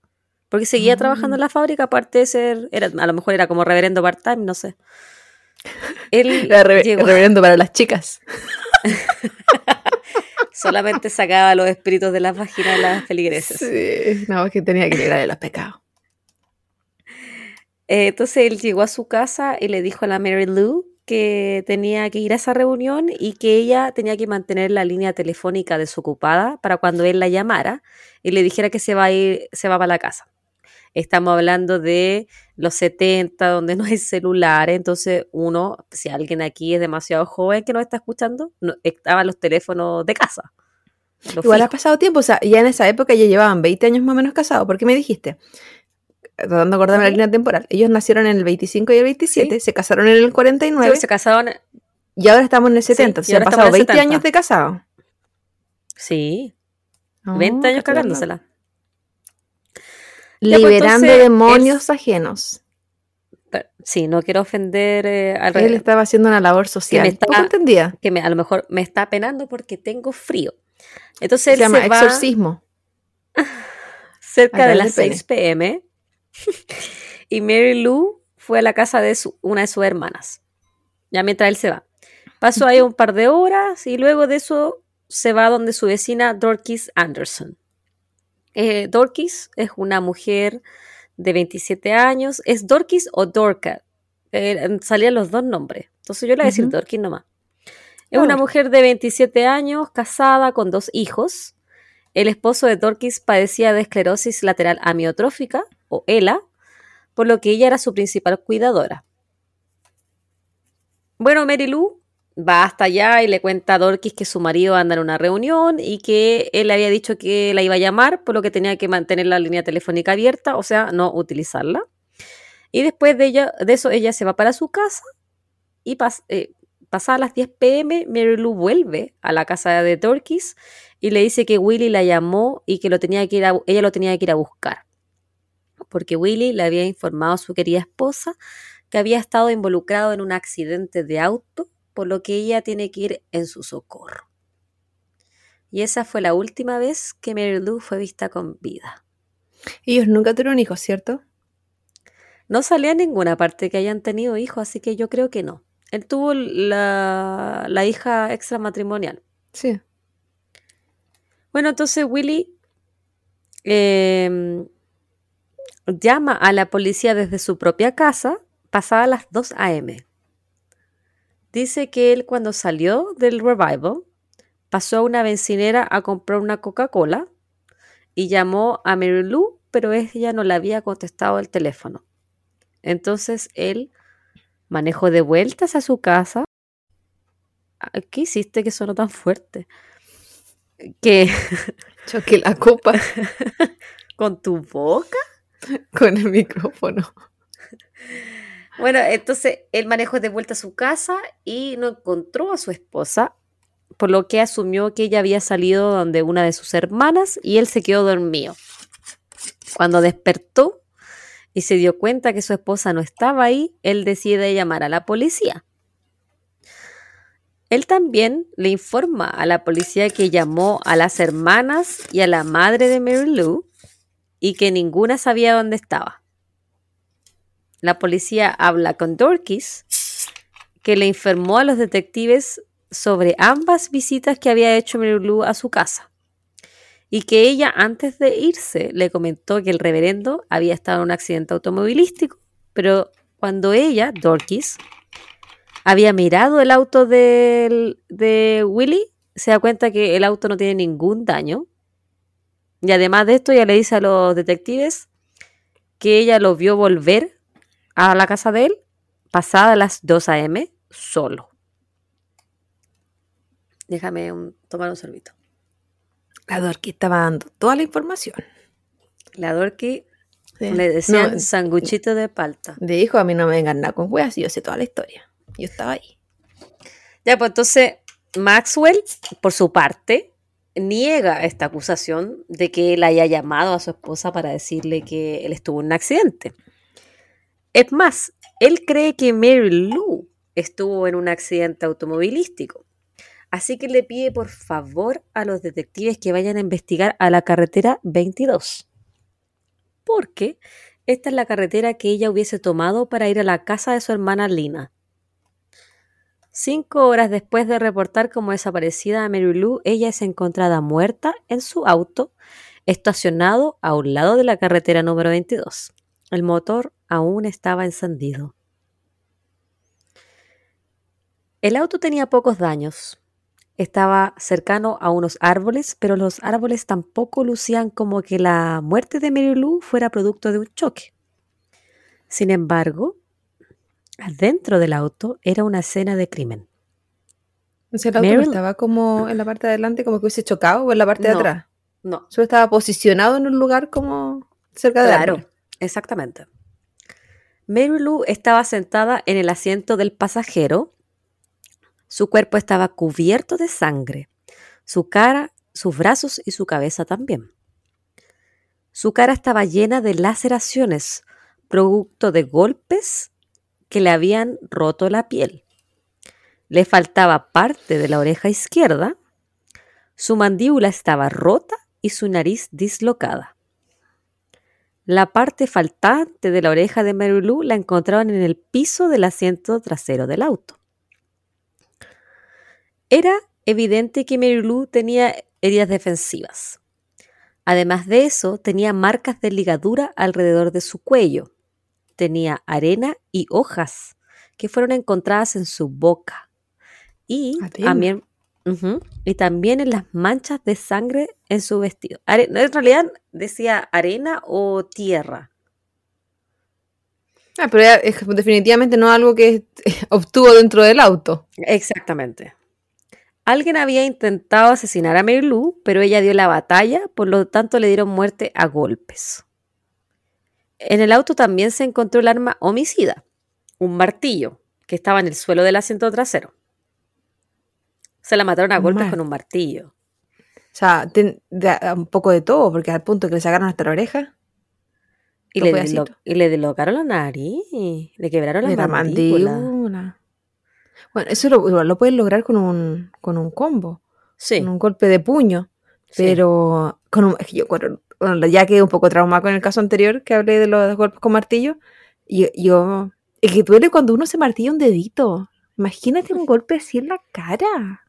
Porque seguía trabajando en la fábrica, aparte de ser, era, a lo mejor era como reverendo part-time, no sé. Él reverendo para las chicas. Solamente sacaba los espíritus de las vaginas de las feligreses. Sí, no, es que tenía que de los pecados. Eh, entonces él llegó a su casa y le dijo a la Mary Lou que tenía que ir a esa reunión y que ella tenía que mantener la línea telefónica desocupada para cuando él la llamara y le dijera que se va a ir, se va para la casa. Estamos hablando de los 70, donde no hay celulares, entonces uno, si alguien aquí es demasiado joven que nos está escuchando, no, estaban los teléfonos de casa. Igual ha pasado tiempo, o sea, ya en esa época ya llevaban 20 años más o menos casados, porque me dijiste, tratando de acordarme la línea temporal, ellos nacieron en el 25 y el 27, se casaron en el 49. se casaron. Y ahora estamos en el 70, se han pasado 20 años de casado. Sí. 20 años cagándosela. Pues, Liberando demonios ajenos. Sí, no quiero ofender eh, al Él estaba haciendo una labor social. Que me entendía? Que me, a lo mejor me está penando porque tengo frío. Entonces se llama exorcismo. cerca de las 6 pm y Mary Lou fue a la casa de una de sus hermanas. Ya mientras él se va. Pasó ahí un par de horas y luego de eso se va donde su vecina Dorkis Anderson. Eh, Dorkis es una mujer de 27 años. ¿Es Dorkis o Dorca? Eh, salían los dos nombres. Entonces yo le voy a decir Dorkis nomás. Es una mujer de 27 años, casada con dos hijos. El esposo de Dorkis padecía de esclerosis lateral amiotrófica, o ELA, por lo que ella era su principal cuidadora. Bueno, Mary Lou va hasta allá y le cuenta a Dorkis que su marido anda en una reunión y que él le había dicho que la iba a llamar, por lo que tenía que mantener la línea telefónica abierta, o sea, no utilizarla. Y después de, ella, de eso, ella se va para su casa y eh, pasadas las 10 pm, Mary Lou vuelve a la casa de Dorkis y le dice que Willy la llamó y que lo tenía que ella lo tenía que ir a buscar. Porque Willy le había informado a su querida esposa que había estado involucrado en un accidente de auto por lo que ella tiene que ir en su socorro. Y esa fue la última vez que Mary Lou fue vista con vida. Ellos nunca tuvieron hijos, ¿cierto? No salía en ninguna parte que hayan tenido hijos, así que yo creo que no. Él tuvo la, la hija extramatrimonial. Sí. Bueno, entonces Willy em, llama a la policía desde su propia casa pasada las 2 a.m dice que él cuando salió del revival pasó a una bencinera a comprar una Coca-Cola y llamó a Mary Lou, pero ella no le había contestado el teléfono. Entonces él manejó de vueltas a su casa. Ah, ¿Qué hiciste que sonó tan fuerte? Que choque la copa con tu boca, con el micrófono. Bueno, entonces él manejó de vuelta a su casa y no encontró a su esposa, por lo que asumió que ella había salido donde una de sus hermanas y él se quedó dormido. Cuando despertó y se dio cuenta que su esposa no estaba ahí, él decide llamar a la policía. Él también le informa a la policía que llamó a las hermanas y a la madre de Mary Lou y que ninguna sabía dónde estaba. La policía habla con Dorkis, que le informó a los detectives sobre ambas visitas que había hecho Lou a su casa y que ella antes de irse le comentó que el reverendo había estado en un accidente automovilístico, pero cuando ella, Dorkis, había mirado el auto de, de Willy, se da cuenta que el auto no tiene ningún daño. Y además de esto, ya le dice a los detectives que ella lo vio volver a la casa de él pasada las 2 a.m. solo. Déjame tomar un sorbito. La Dorky estaba dando toda la información. La Dorky le decían sanguchito de palta. Dijo, a mí no me vengan nada con hueas y yo sé toda la historia. Yo estaba ahí. Ya, pues entonces Maxwell, por su parte, niega esta acusación de que él haya llamado a su esposa para decirle que él estuvo en un accidente. Es más, él cree que Mary Lou estuvo en un accidente automovilístico. Así que le pide por favor a los detectives que vayan a investigar a la carretera 22. Porque esta es la carretera que ella hubiese tomado para ir a la casa de su hermana Lina. Cinco horas después de reportar como desaparecida a Mary Lou, ella es encontrada muerta en su auto, estacionado a un lado de la carretera número 22. El motor aún estaba encendido. El auto tenía pocos daños. Estaba cercano a unos árboles, pero los árboles tampoco lucían como que la muerte de Mary Lou fuera producto de un choque. Sin embargo, Adentro del auto era una escena de crimen. O sea, el auto no estaba como en la parte de adelante, como que hubiese chocado, o en la parte de atrás. No. Solo estaba posicionado en un lugar como cerca de Claro, exactamente. Mary Lou estaba sentada en el asiento del pasajero. Su cuerpo estaba cubierto de sangre. Su cara, sus brazos y su cabeza también. Su cara estaba llena de laceraciones, producto de golpes que le habían roto la piel. Le faltaba parte de la oreja izquierda, su mandíbula estaba rota y su nariz dislocada. La parte faltante de la oreja de Mary la encontraron en el piso del asiento trasero del auto. Era evidente que Mary tenía heridas defensivas. Además de eso, tenía marcas de ligadura alrededor de su cuello, tenía arena y hojas que fueron encontradas en su boca. Y también, y también en las manchas de sangre en su vestido. en realidad decía arena o tierra. Ah, pero es definitivamente no algo que obtuvo dentro del auto. Exactamente. Alguien había intentado asesinar a Mary Lou, pero ella dio la batalla, por lo tanto le dieron muerte a golpes. En el auto también se encontró el arma homicida, un martillo, que estaba en el suelo del asiento trasero. Se la mataron a golpes con un martillo. O sea, un poco de todo, porque al punto que le sacaron hasta la oreja. Y le, y le, deslocaron la nariz, le quebraron la, mandíbula. Bueno, eso lo, lo pueden lograr con un, con un combo. Sí. Con un golpe de puño. Pero con un, yo, bueno, ya quedé un poco traumado con el caso anterior que hablé de los golpes con martillo. Y yo, es que duele cuando uno se martilla un dedito. Imagínate un golpe así en la cara.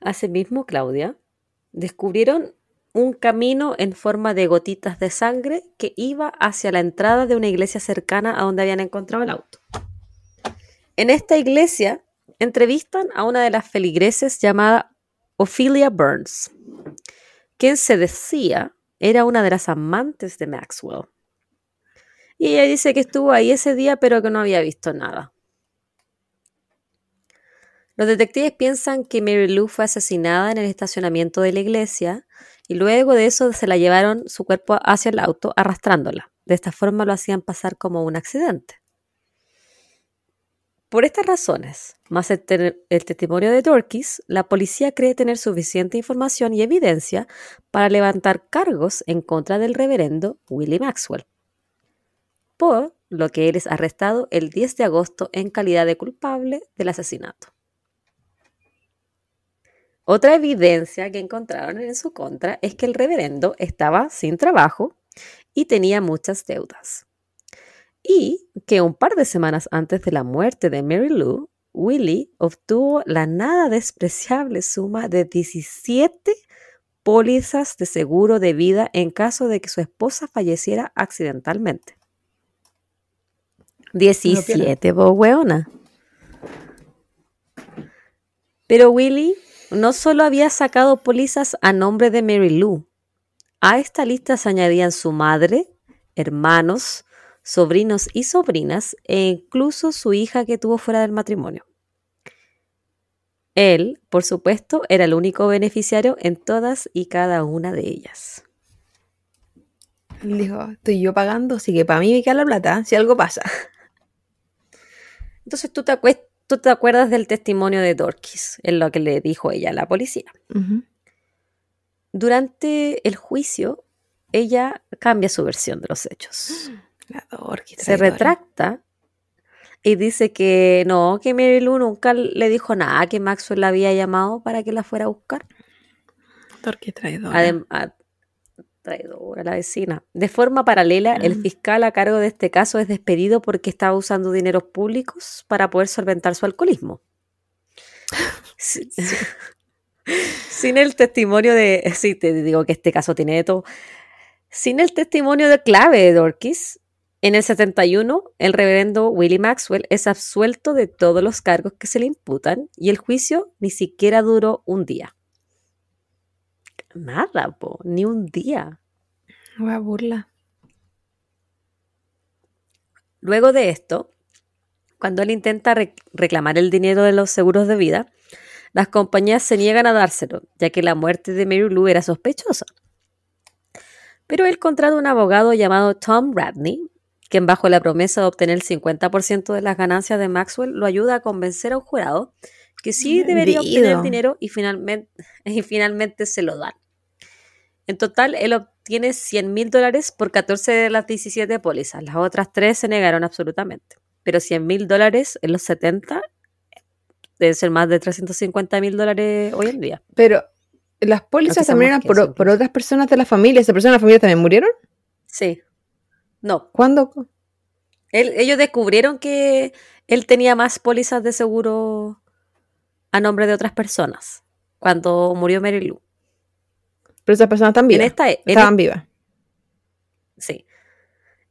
Asimismo, Claudia, descubrieron un camino en forma de gotitas de sangre que iba hacia la entrada de una iglesia cercana a donde habían encontrado el auto. En esta iglesia entrevistan a una de las feligreses llamada Ophelia Burns, quien se decía era una de las amantes de Maxwell. Y ella dice que estuvo ahí ese día pero que no había visto nada. Los detectives piensan que Mary Lou fue asesinada en el estacionamiento de la iglesia y luego de eso se la llevaron su cuerpo hacia el auto arrastrándola. De esta forma lo hacían pasar como un accidente. Por estas razones, más el, testimonio de Dorkis, la policía cree tener suficiente información y evidencia para levantar cargos en contra del reverendo Willie Maxwell, por lo que él es arrestado el 10 de agosto en calidad de culpable del asesinato. Otra evidencia que encontraron en su contra es que el reverendo estaba sin trabajo y tenía muchas deudas y que un par de semanas antes de la muerte de Mary Lou, Willie obtuvo la nada despreciable suma de 17 pólizas de seguro de vida en caso de que su esposa falleciera accidentalmente. 17, vos Pero Willie no solo había sacado pólizas a nombre de Mary Lou. A esta lista se añadían su madre, hermanos, sobrinos y sobrinas e incluso su hija que tuvo fuera del matrimonio. Él, por supuesto, era el único beneficiario en todas y cada una de ellas. Dijo, estoy yo pagando, así que para mí me queda la plata si algo pasa. Entonces tú te, tú te acuerdas del testimonio de Dorkis, en lo que le dijo ella a la policía. Durante el juicio, ella cambia su versión de los hechos. La Dorkis. Se retracta y dice que no, que Mary Lou nunca le dijo nada, que Maxwell la había llamado para que la fuera a buscar. Dorkis traidora. Además, traidora la vecina. De forma paralela, el Mm. fiscal a cargo de este caso es despedido porque estaba usando dineros públicos para poder solventar su alcoholismo. Sí. Sin el testimonio de. Sí, te digo que este caso tiene de todo. Sin el testimonio de clave de Dorkis, en el 71, el reverendo Willie Maxwell es absuelto de todos los cargos que se le imputan y el juicio ni siquiera duró un día. Nada, po, ni un día. Va burla. Luego de esto, cuando él intenta re- reclamar el dinero de los seguros de vida, las compañías se niegan a dárselo, ya que la muerte de Mary Lou era sospechosa. Pero él contrata un abogado llamado Tom Radney, quien bajo la promesa de obtener el 50% de las ganancias de Maxwell lo ayuda a convencer a un jurado que sí debería obtener el dinero y finalmente, y finalmente se lo dan. En total, él obtiene 100 mil dólares por 14 de las 17 pólizas. Las otras tres se negaron absolutamente. Pero 100 mil dólares en los 70 debe ser más de 350 mil dólares hoy en día. Pero las pólizas también eran por, eso, por incluso. otras personas de la familia. ¿Esas personas de la familia también murieron? Sí. No. ¿Cuándo? Él- ellos descubrieron que él tenía más pólizas de seguro a nombre de otras personas cuando murió Mary Lou. Pero esas personas están En vivas. esta, en Estaban vivas. Sí.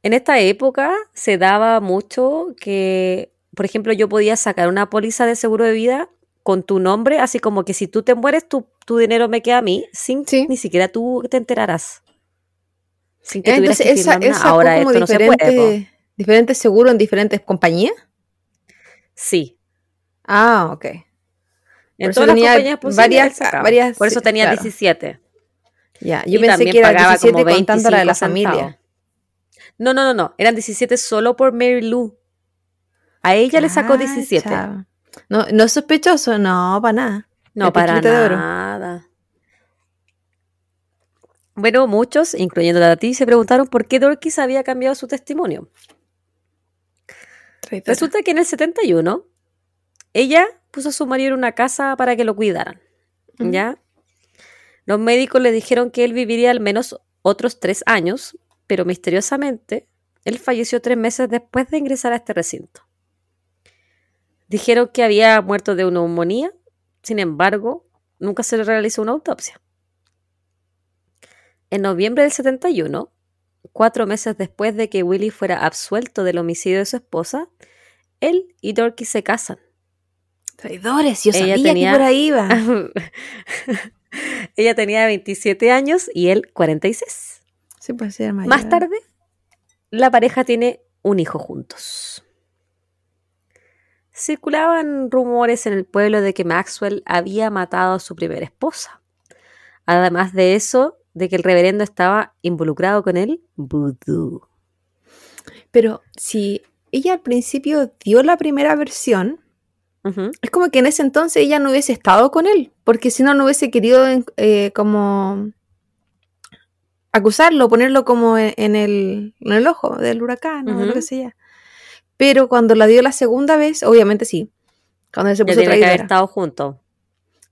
En esta época se daba mucho que, por ejemplo, yo podía sacar una póliza de seguro de vida con tu nombre, así como que si tú te mueres, tu, tu dinero me queda a mí, sin Sí. ni siquiera tú te enterarás. Sin que Entonces, que esa, Ahora como esto no se puede. po. diferentes seguros en diferentes compañías. Sí. Ah, ok. En todas las compañías varias- varias- Por eso sí, tenía claro. 17. Ya, Y yo pensé también que era pagaba 17 como contando la de la 25 familia. No, no, no, no. Eran 17 solo por Mary Lou. A ella le sacó 17. Cacha. No, no es sospechoso, no, para nada. No, El para nada. Bueno, muchos, incluyendo a ti, se preguntaron por qué Dorkis había cambiado su testimonio. Traidora. Resulta que en el 71, ella puso a su marido en una casa para que lo cuidaran. ¿Ya? Los médicos le dijeron que él viviría al menos otros tres años, pero misteriosamente, él falleció tres meses después de ingresar a este recinto. Dijeron que había muerto de neumonía, sin embargo, nunca se le realizó una autopsia. En noviembre del 71, cuatro meses después de que Willie fuera absuelto del homicidio de su esposa, él y Dorky se casan. Traidores, yo Ella sabía tenía- que por ahí iba. Ella tenía 27 años y él 46. Sí, puede ser mayor. Más tarde, la pareja tiene un hijo juntos. Circulaban rumores en el pueblo de que Maxwell había matado a su primera esposa. Además de eso, de que el reverendo estaba involucrado con el vudú. Pero si ella al principio dio la primera versión, Es como que en ese entonces ella no hubiese estado con él, porque si no, no hubiese querido eh, como acusarlo, ponerlo como en, en el, en el ojo del huracán o de lo que sea. Pero cuando la dio la segunda vez, obviamente sí. Cuando él se puso que haber traidora. estado juntos.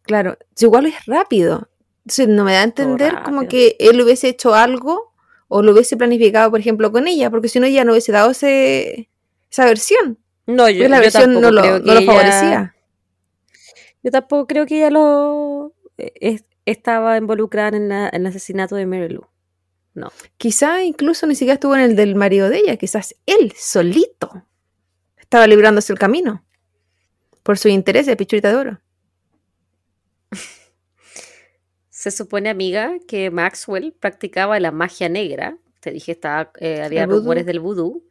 Claro, igual es rápido. Entonces no me da a entender como que él hubiese hecho algo o lo hubiese planificado, por ejemplo, con ella, porque si no, ella no hubiese dado ese, esa versión. No, yo, Porque la yo versión tampoco no lo, creo no que lo ella- favorecía. Yo tampoco creo que ella lo eh, es- estaba involucrada en la- en el asesinato de Mary Lou. No. Quizá incluso ni siquiera estuvo en el del marido de ella, quizás él solito estaba librándose el camino por su interés de pichurita de oro. Se supone, amiga, que Maxwell practicaba la magia negra. Te dije, estaba, eh, había rumores del vudú.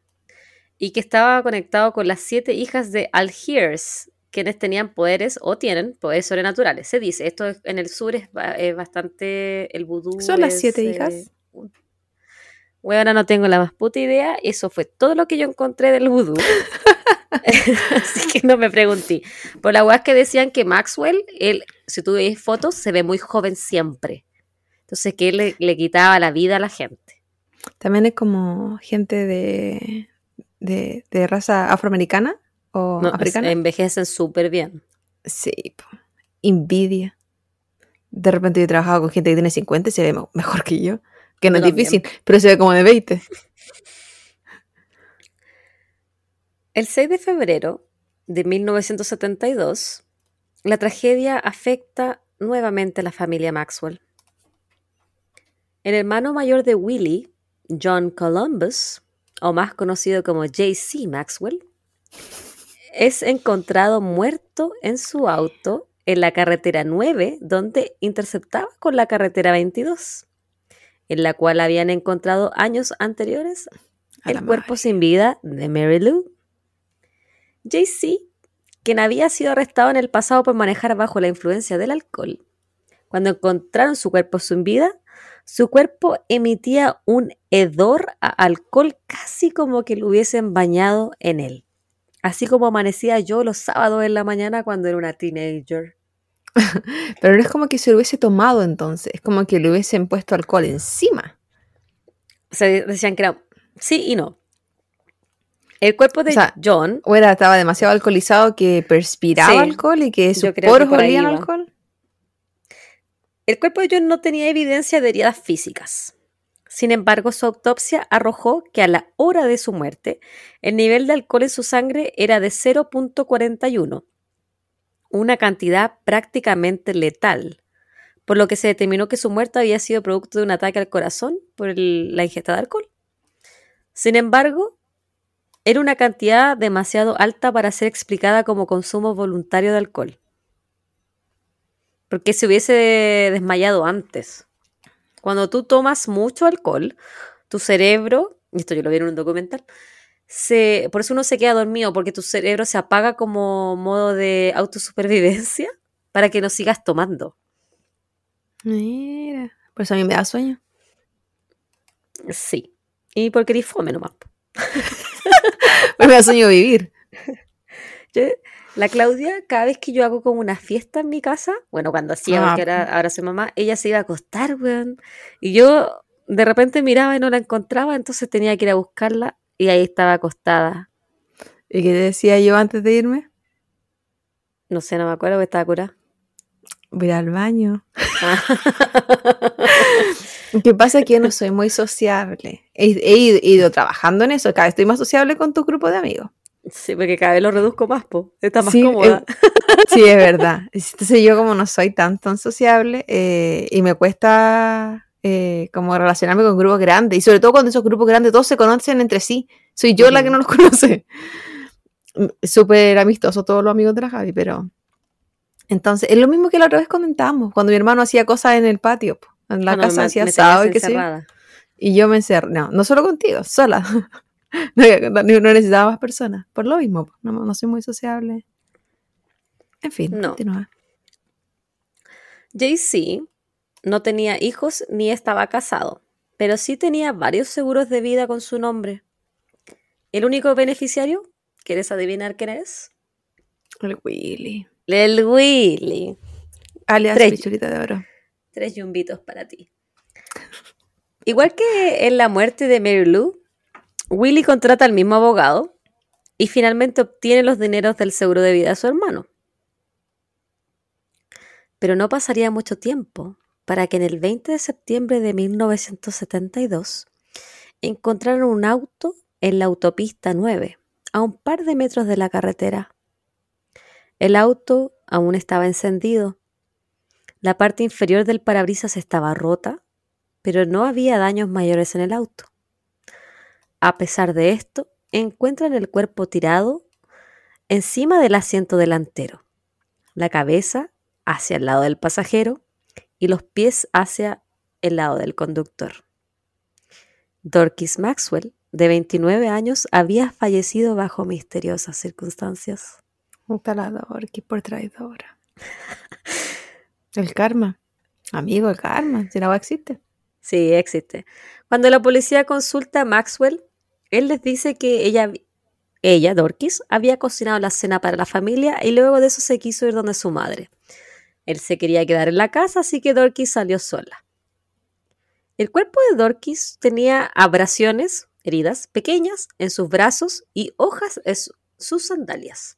Y que estaba conectado con las siete hijas de Algiers, quienes tenían poderes o tienen poderes sobrenaturales. Se dice, esto es- en el sur es, ba- es bastante el vudú. ¿Son las es, siete eh, hijas? un- Bueno, no tengo la más puta idea. Eso fue todo lo que yo encontré del vudú. Así que no me pregunté. Por la weá que decían que Maxwell, él, si tú ves fotos, se ve muy joven siempre. Entonces que él le, le quitaba la vida a la gente. También es como gente de, de, de raza afroamericana o No, africana. envejecen súper bien. Sí, po. envidia. De repente yo he trabajado con gente que tiene 50 y se ve mejor que yo. Que no Yo es también. difícil, pero se ve como de 20. El 6 de febrero de 1972, la tragedia afecta nuevamente a la familia Maxwell. El hermano mayor de Willie, John Columbus, o más conocido como J.C. Maxwell, es encontrado muerto en su auto en la carretera 9, donde interceptaba con la carretera 22, en la cual habían encontrado años anteriores el cuerpo madre. sin vida de Mary Lou. JC, quien había sido arrestado en el pasado por manejar bajo la influencia del alcohol, cuando encontraron su cuerpo sin vida, su cuerpo emitía un hedor a alcohol casi como que lo hubiesen bañado en él. Así como amanecía yo los sábados en la mañana cuando era una teenager. Pero no es como que se lo hubiese tomado entonces, es como que le hubiesen puesto alcohol encima. O sea, decían que era sí y no. El cuerpo de O sea, John O era, estaba demasiado alcoholizado que perspiraba Sí, alcohol y que sus poros olían alcohol. El cuerpo de John no tenía evidencia de heridas físicas. Sin embargo, su autopsia arrojó que a la hora de su muerte, el nivel de alcohol en su sangre era de 0.41, una cantidad prácticamente letal, por lo que se determinó que su muerte había sido producto de un ataque al corazón por la ingesta de alcohol. Sin embargo, era una cantidad demasiado alta para ser explicada como consumo voluntario de alcohol. Porque se hubiese desmayado antes. Cuando tú tomas mucho alcohol, tu cerebro, y esto yo lo vi en un documental, se, por eso uno se queda dormido, porque tu cerebro se apaga como modo de autosupervivencia para que no sigas tomando. Mira, por eso a mí me da sueño. Sí. Y porque eres fome nomás. me da sueño vivir. Yo- la Claudia, cada vez que yo hago como una fiesta en mi casa, bueno, cuando hacía, Ah, porque ahora, ahora soy mamá, ella se iba a acostar, weón. Y yo de repente miraba y no la encontraba, entonces tenía que ir a buscarla y ahí estaba acostada. ¿Y qué decía yo antes de irme? No sé, no me acuerdo que estaba curada. Voy al baño. Ah. Lo que pasa es que yo no soy muy sociable. He, he ido trabajando en eso. Cada vez estoy más sociable con tu grupo de amigos. Sí, porque cada vez lo reduzco más, po. Está más Sí, cómoda. Sí, es verdad. Entonces yo como no soy tan, tan sociable eh, y me cuesta eh, como relacionarme con grupos grandes. Y sobre todo cuando esos grupos grandes todos se conocen entre sí. Soy yo la que no los conoce. Mm, Súper amistoso todos los amigos de la Javi, pero... Entonces, es lo mismo que la otra vez comentábamos, cuando mi hermano hacía cosas en el patio, po, en la me casa man- hacía me asado y qué sé yo. Y yo me encerré, no, no solo contigo, sola. no, necesitaba más personas. Por lo mismo, po, no, no soy muy sociable. En fin, No. continúa. Jay-Z no tenía hijos ni estaba casado, pero sí tenía varios seguros de vida con su nombre. El único beneficiario, ¿quieres adivinar quién es? El Willy. El Willy. Alias Tres. De Oro. Tres yumbitos para ti. Igual que en la muerte de Mary Lou, Willy contrata al mismo abogado y finalmente obtiene los dineros del seguro de vida de su hermano. Pero no pasaría mucho tiempo para que en el 20 de septiembre de 1972 encontraron un auto en la autopista 9, a un par de metros de la carretera. El auto aún estaba encendido. La parte inferior del parabrisas estaba rota, pero no había daños mayores en el auto. A pesar de esto, encuentran el cuerpo tirado encima del asiento delantero, la cabeza hacia el lado del pasajero y los pies hacia el lado del conductor. Dorcas Maxwell, de 29 años, había fallecido bajo misteriosas circunstancias. Un talador, que por traidora. El karma. Amigo, el karma. Si agua existe. Sí, existe. Cuando la policía consulta a Maxwell, él les dice que ella, ella, Dorkis, había cocinado la cena para la familia y luego de eso se quiso ir donde su madre. Él se quería quedar en la casa, así que Dorkis salió sola. El cuerpo de Dorkis tenía abrasiones, heridas pequeñas en sus brazos y hojas en sus sandalias.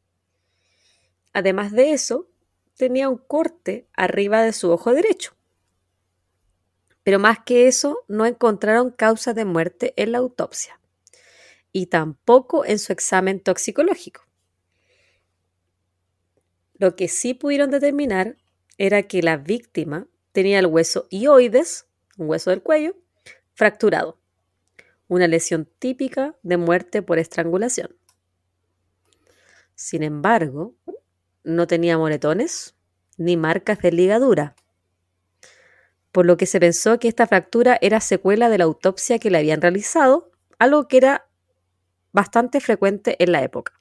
Además de eso, tenía un corte arriba de su ojo derecho. Pero más que eso, no encontraron causa de muerte en la autopsia y tampoco en su examen toxicológico. Lo que sí pudieron determinar era que la víctima tenía el hueso ioides, un hueso del cuello, fracturado una lesión típica de muerte por estrangulación. Sin embargo, no tenía moretones ni marcas de ligadura, por lo que se pensó que esta fractura era secuela de la autopsia que le habían realizado, algo que era bastante frecuente en la época.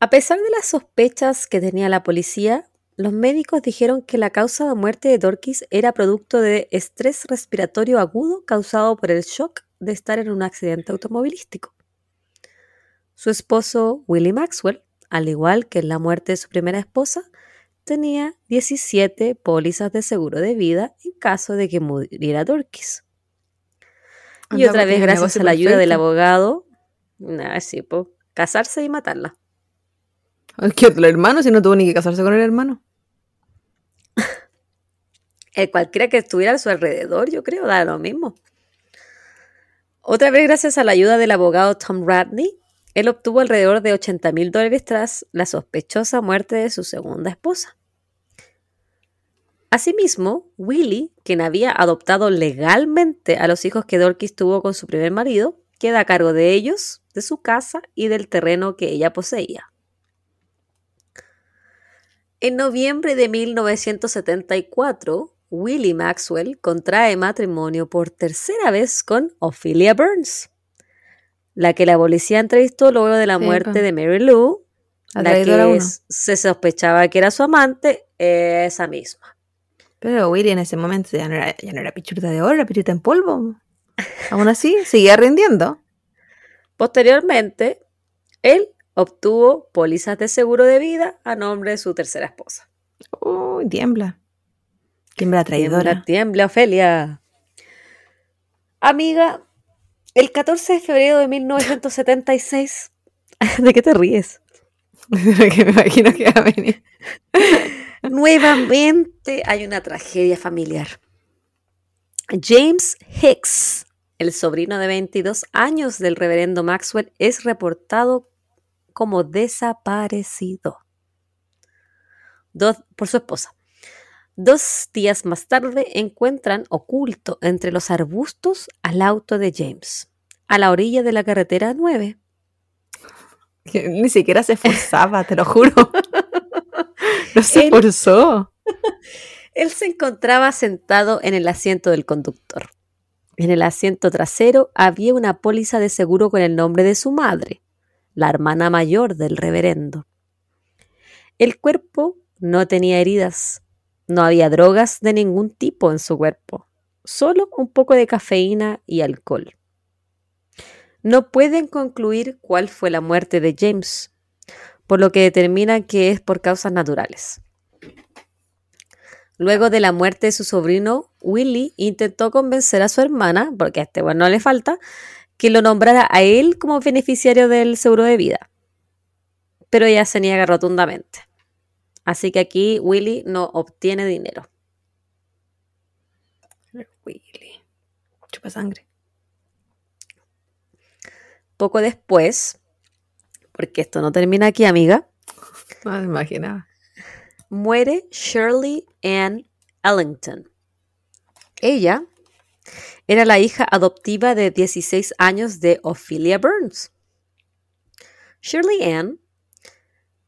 A pesar de las sospechas que tenía la policía, los médicos dijeron que la causa de muerte de Dorkis era producto de estrés respiratorio agudo causado por el shock de estar en un accidente automovilístico. Su esposo, Willie Maxwell, al igual que en la muerte de su primera esposa, tenía 17 pólizas de seguro de vida en caso de que muriera Dorkis. Y otra vez, gracias a la ayuda del abogado, nada, sí, casarse y matarla. ¿Qué otro hermano si no tuvo ni que casarse con el hermano? el cualquiera que estuviera a su alrededor, yo creo, da lo mismo. Otra vez, gracias a la ayuda del abogado Tom Radney, él obtuvo alrededor de 80 mil dólares tras la sospechosa muerte de su segunda esposa. Asimismo, Willie, quien había adoptado legalmente a los hijos que Dorkis tuvo con su primer marido, queda a cargo de ellos, de su casa y del terreno que ella poseía. En noviembre de 1974, Willie Maxwell contrae matrimonio por tercera vez con Ophelia Burns, la que la policía entrevistó luego de la muerte de Mary Lou, la que se sospechaba que era su amante, esa misma. Pero Willie en ese momento ya no era, ya no era pichurta de oro, era pichurta en polvo. Aún así, seguía rindiendo. Posteriormente, él obtuvo pólizas de seguro de vida a nombre de su tercera esposa. Uy, tiembla. Tiembla traidora. Tiembla, tiembla, Ofelia. Amiga, el 14 de febrero de 1976. ¿De qué te ríes? que me imagino que va a venir. Nuevamente hay una tragedia familiar. James Hicks, el sobrino de 22 años del reverendo Maxwell, es reportado como desaparecido. por su esposa. Dos días más tarde encuentran oculto entre los arbustos al auto de James, a la orilla de la carretera 9. Ni siquiera se esforzaba, te lo juro. No se esforzó. Él se encontraba sentado en el asiento del conductor. En el asiento trasero había una póliza de seguro con el nombre de su madre, la hermana mayor del reverendo. El cuerpo no tenía heridas, no había drogas de ningún tipo en su cuerpo, solo un poco de cafeína y alcohol. No pueden concluir cuál fue la muerte de James, por lo que determinan que es por causas naturales. Luego de la muerte de su sobrino, Willie intentó convencer a su hermana, porque a este bueno no le falta, que lo nombrara a él como beneficiario del seguro de vida. Pero ella se niega rotundamente. Así que aquí Willy no obtiene dinero. Willy. Chupa sangre. Poco después, porque esto no termina aquí, amiga. No me imaginaba. Muere Shirley Ann Ellington. Ella era la hija adoptiva de 16 años de Ophelia Burns. Shirley Ann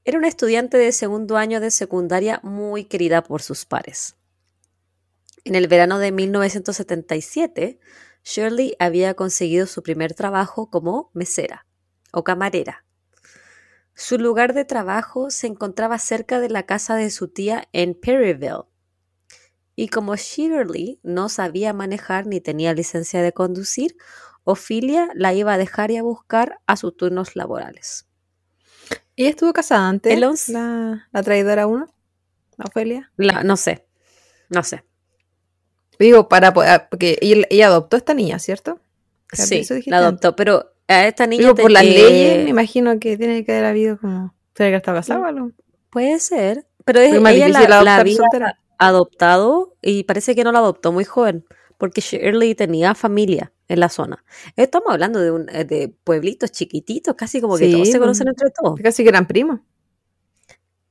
era una estudiante de segundo año de secundaria muy querida por sus pares. En el verano de 1977, Shirley había conseguido su primer trabajo como mesera o camarera. Su lugar de trabajo se encontraba cerca de la casa de su tía en Perryville, Y como Shirley no sabía manejar ni tenía licencia de conducir, Ophelia la iba a dejar y a buscar a sus turnos laborales. ¿Y estuvo casada antes? El once- La, la traidora uno, la Ofelia. La- no sé, no sé. Digo, para poder, porque ella, ella adoptó a esta niña, ¿cierto? Sí, la adoptó, pero a esta niña... Digo, por las leyes, me imagino que tiene que haber habido como. ¿Tiene que estar casado o algo? Puede ser, pero es, más ella la, la había soltera. adoptado y parece que no la adoptó muy joven, porque Shirley tenía familia en la zona. Estamos hablando de, un, eh, de pueblitos chiquititos, casi como que Sí, todos se pues. conocen entre todos. Casi que eran primos.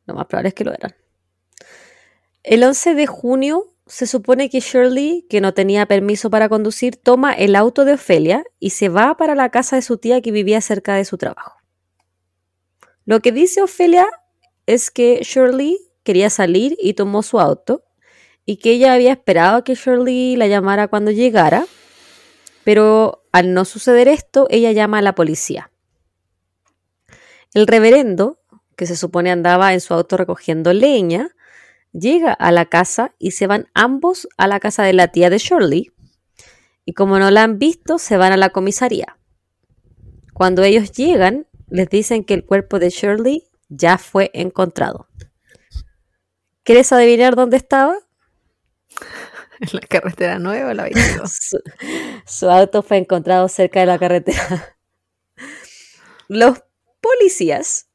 Lo más probable es que lo eran. El 11 de junio se supone que Shirley, que no tenía permiso para conducir, toma el auto de Ofelia y se va para la casa de su tía que vivía cerca de su trabajo. Lo que dice Ofelia es que Shirley quería salir y tomó su auto y que ella había esperado a que Shirley la llamara cuando llegara, pero al no suceder esto, ella llama a la policía. El reverendo, que se supone andaba en su auto recogiendo leña, llega a la casa y se van ambos a la casa de la tía de Shirley. Y como no la han visto, se van a la comisaría. Cuando ellos llegan, les dicen que el cuerpo de Shirley ya fue encontrado. ¿Quieres adivinar dónde estaba? En la carretera nueva, la 22. Su, su auto fue encontrado cerca de la carretera. Los policías.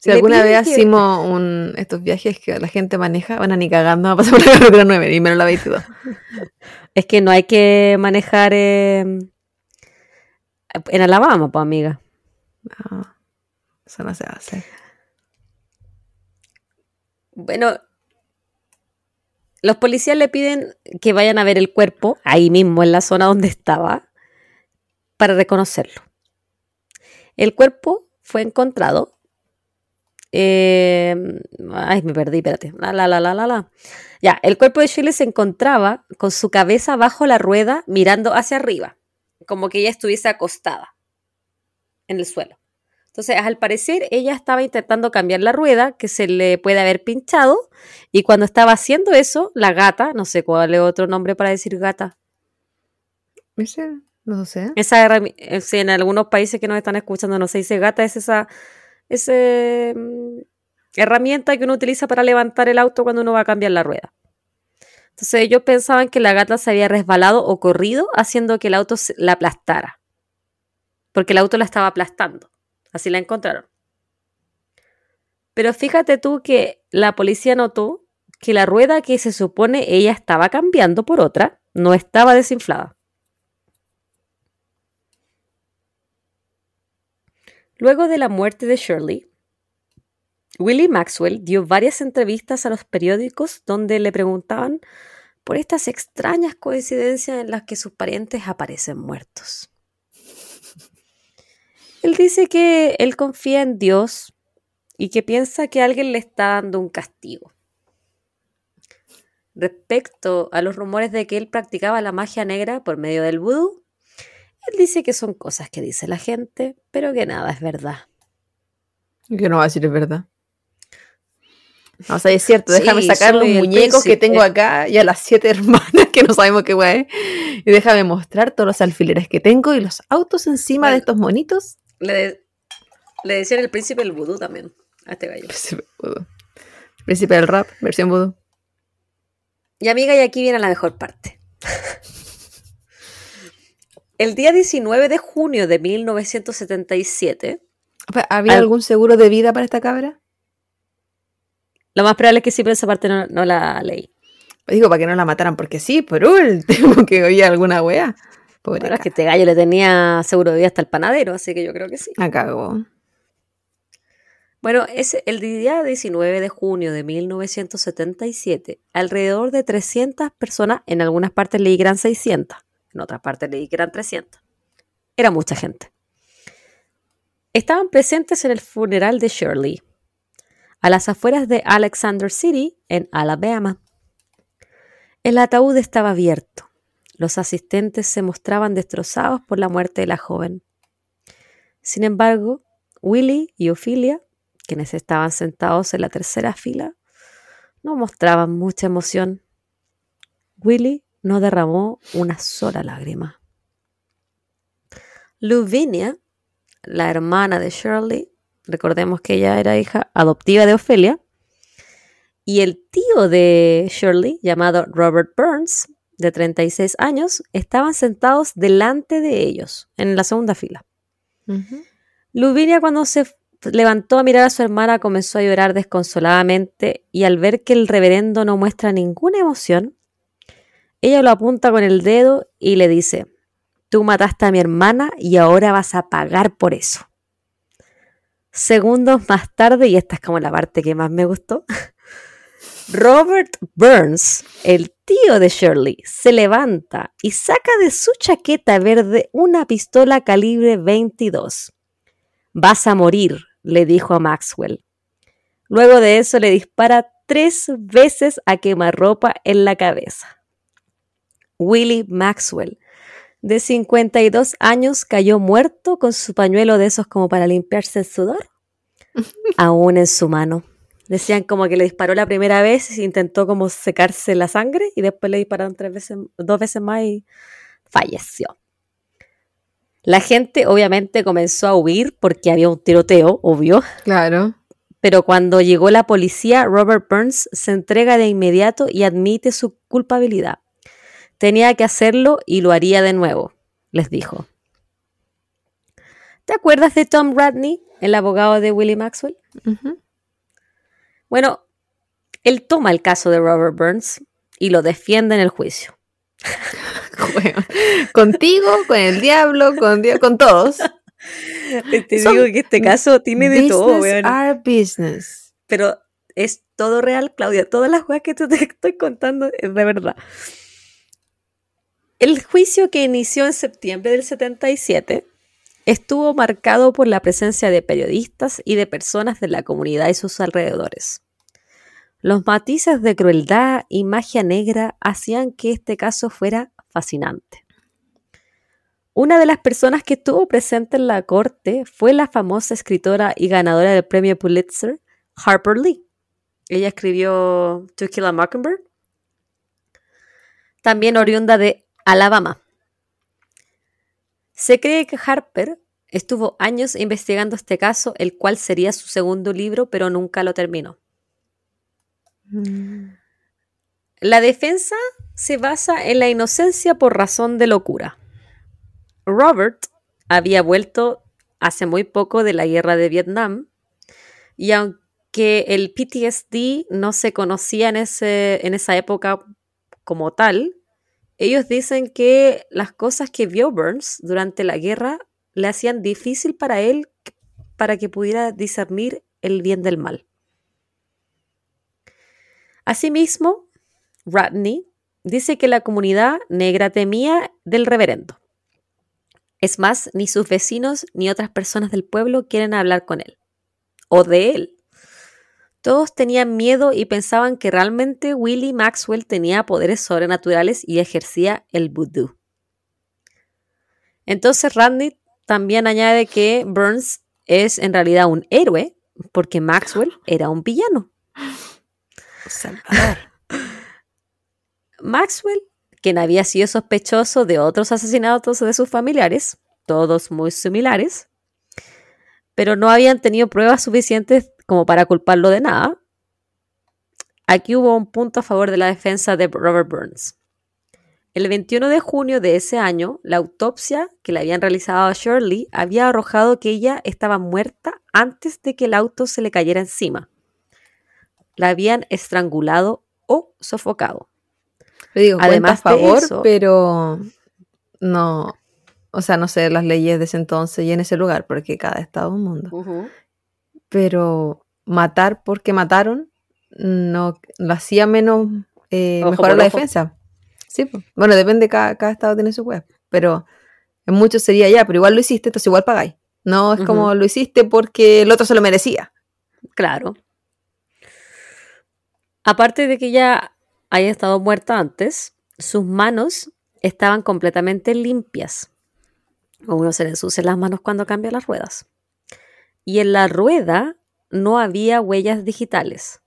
Si alguna vez que- hicimos un, estos viajes que la gente maneja, van a ni cagando a pasar por la carretera 9, y menos la 22. Es que no hay que manejar eh, en Alabama, pues amiga. No, eso no se hace. Bueno, los policías le piden que vayan a ver el cuerpo ahí mismo en la zona donde estaba para reconocerlo. El cuerpo fue encontrado. eh, ay, me perdí, espérate. La, la, la, la, la, la. Ya, el cuerpo de Shirley se encontraba con su cabeza bajo la rueda mirando hacia arriba, como que ella estuviese acostada en el suelo. Entonces, al parecer, ella estaba intentando cambiar la rueda que se le puede haber pinchado y cuando estaba haciendo eso, la gata, no sé cuál es otro nombre para decir gata, ¿Ese? No sé. esa eh, en algunos países que nos están escuchando no se dice gata, es esa ese, mm, herramienta que uno utiliza para levantar el auto cuando uno va a cambiar la rueda. Entonces ellos pensaban que la gata se había resbalado o corrido haciendo que el auto la aplastara. Porque el auto la estaba aplastando. Así la encontraron. Pero fíjate tú que la policía notó que la rueda que se supone ella estaba cambiando por otra no estaba desinflada. Luego de la muerte de Shirley, Willie Maxwell dio varias entrevistas a los periódicos donde le preguntaban por estas extrañas coincidencias en las que sus parientes aparecen muertos. Él dice que él confía en Dios y que piensa que alguien le está dando un castigo. Respecto a los rumores de que él practicaba la magia negra por medio del vudú, él dice que son cosas que dice la gente, pero que nada es verdad. Que no va a decir es verdad. No, o sea, es cierto, Sí, déjame sacar los muñecos que tengo acá y a las siete hermanas que no sabemos qué es, Y déjame mostrar todos los alfileres que tengo y los autos encima de estos monitos. Le, de- le decían el príncipe del vudú también a este gallo. Príncipe, vudú. Príncipe del rap, versión vudú. Y amiga, y aquí viene la mejor parte. El día 19 de junio de 1977, ¿Había Al- algún seguro de vida para esta cabra? lo más probable es que siempre esa parte no, no la leí. Digo, para que no la mataran, porque sí, por último, que oía alguna wea. Pobre Bueno, es que este gallo le tenía seguro de vida hasta el panadero, así que yo creo que sí. La cagó. Bueno, es el día 19 de junio de 1977, alrededor de 300 personas, en algunas partes leí que eran 600, en otras partes leí que eran 300. Era mucha gente. Estaban presentes en el funeral de Shirley, a las afueras de Alexander City, en Alabama. El ataúd estaba abierto. Los asistentes se mostraban destrozados por la muerte de la joven. Sin embargo, Willie y Ophelia quienes estaban sentados en la tercera fila, no mostraban mucha emoción. Willie no derramó una sola lágrima. Luvinia, la hermana de Shirley, recordemos que ella era hija adoptiva de Ofelia, y el tío de Shirley, llamado Robert Burns, de 36 años, estaban sentados delante de ellos, en la segunda fila. Luvinia cuando se levantó a mirar a su hermana comenzó a llorar desconsoladamente y al ver que el reverendo no muestra ninguna emoción, ella lo apunta con el dedo y le dice, tú mataste a mi hermana y ahora vas a pagar por eso. Segundos más tarde, y esta es como la parte que más me gustó, Robert Burns, el tío de Shirley, se levanta y saca de su chaqueta verde una pistola calibre 22. Vas a morir, le dijo a Maxwell. Luego de eso le dispara tres veces a quemarropa en la cabeza. Willie Maxwell, de 52 años, cayó muerto con su pañuelo de esos como para limpiarse el sudor, aún en su mano. Decían como que le disparó la primera vez intentó como secarse la sangre y después le dispararon tres veces, dos veces más y falleció. La gente obviamente comenzó a huir porque había un tiroteo, obvio. Claro. Pero cuando llegó la policía, Robert Burns se entrega de inmediato y admite su culpabilidad. Tenía que hacerlo y lo haría de nuevo, les dijo. ¿Te acuerdas de Tom Radney, el abogado de Willie Maxwell? Bueno, él toma el caso de Robert Burns y lo defiende en el juicio. contigo, con el diablo, con, con todos. Te digo que este caso tiene de todo, Our business. Pero es todo real, Claudia. Todas las cosas que te estoy contando es de verdad. El juicio que inició en septiembre del 77 estuvo marcado por la presencia de periodistas y de personas de la comunidad y sus alrededores. Los matices de crueldad y magia negra hacían que este caso fuera fascinante. Una de las personas que estuvo presente en la corte fue la famosa escritora y ganadora del premio Pulitzer, Harper Lee. Ella escribió To Kill a Mockingbird. También oriunda de Alabama. Se cree que Harper estuvo años investigando este caso, el cual sería su segundo libro, pero nunca lo terminó. Mm. La defensa se basa en la inocencia por razón de locura. Robert había vuelto hace muy poco de la guerra de Vietnam y aunque el PTSD no se conocía en, ese, en esa época como tal, ellos dicen que las cosas que vio Burns durante la guerra le hacían difícil para él para que pudiera discernir el bien del mal. Asimismo, Radney dice que la comunidad negra temía del reverendo. Es más, ni sus vecinos ni otras personas del pueblo quieren hablar con él. O de él. Todos tenían miedo y pensaban que realmente Willie Maxwell tenía poderes sobrenaturales y ejercía el vudú. Entonces Randy también añade que Burns es en realidad un héroe porque Maxwell era un villano. Maxwell quien había sido sospechoso de otros asesinatos de sus familiares, todos muy similares, pero no habían tenido pruebas suficientes como para culparlo de nada. Aquí hubo un punto a favor de la defensa de Robert Burns. El 21 de junio de ese año, la autopsia que le habían realizado a Shirley había arrojado que ella estaba muerta antes de que el auto se le cayera encima. La habían estrangulado o sofocado. Le digo, Además, a favor, pero no, o sea, no sé las leyes de ese entonces y en ese lugar, porque cada estado es un mundo. Pero matar porque mataron no lo hacía menos eh, mejor la defensa. Sí, bueno, depende, cada, cada estado tiene su web, pero en muchos sería ya, pero igual lo hiciste, entonces igual pagáis. No es como lo hiciste porque el otro se lo merecía. Claro. Aparte de que ya haya estado muerta antes, sus manos estaban completamente limpias. Uno se le ensucian las manos cuando cambia las ruedas. Y en la rueda no había huellas digitales.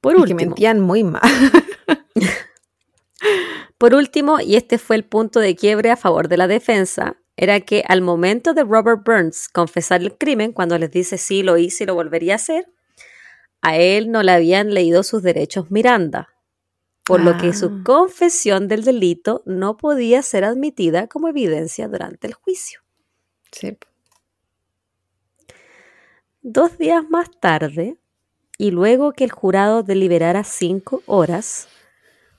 Por Es que último, mentían muy mal. por último, y este fue el punto de quiebre a favor de la defensa, era que al momento de Robert Burns confesar el crimen, cuando les dice sí, lo hice y lo volvería a hacer, a él no le habían leído sus derechos Miranda, por lo que su Ah. confesión del delito no podía ser admitida como evidencia durante el juicio. Sí. Dos días más tarde, y luego que el jurado deliberara cinco horas,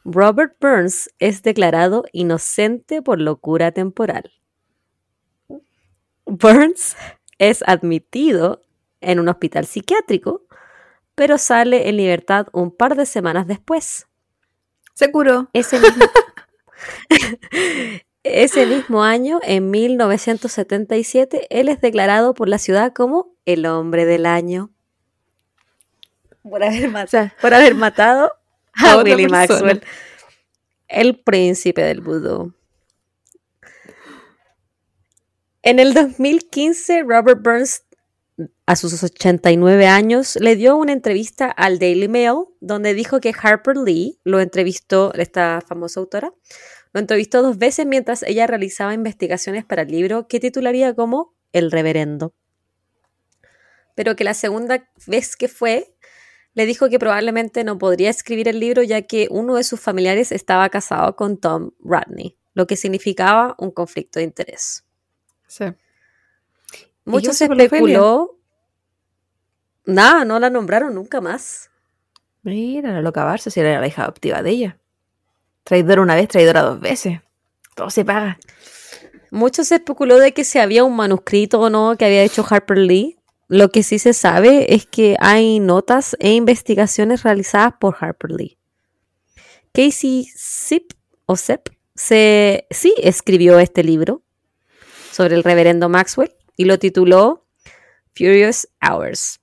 Robert Burns es declarado inocente por locura temporal. Burns es admitido en un hospital psiquiátrico, pero sale en libertad un par de semanas después. Se curó. Ese mismo, ese mismo año, en 1977, él es declarado por la ciudad como el hombre del año. Por haber, ma- O sea, por haber matado a a Willie. Maxwell, el príncipe del vudú. En el 2015, Robert Burns, a sus 89 años, le dio una entrevista al Daily Mail donde dijo que Harper Lee lo entrevistó, esta famosa autora, lo entrevistó dos veces mientras ella realizaba investigaciones para el libro que titularía como El Reverendo. Pero que la segunda vez que fue, le dijo que probablemente no podría escribir el libro ya que uno de sus familiares estaba casado con Tom Radney, lo que significaba un conflicto de interés. sí. ¿Y Mucho se especuló. Nada, no la nombraron nunca más. Mira, la loca Barça, si era la hija adoptiva de ella. Traidora una vez, traidora dos veces. Todo se paga. Mucho se especuló de que si había un manuscrito o no que había hecho Harper Lee. Lo que sí se sabe es que hay notas e investigaciones realizadas por Harper Lee. Casey Zip o Sepp se, sí escribió este libro sobre el reverendo Maxwell y lo tituló Furious Hours.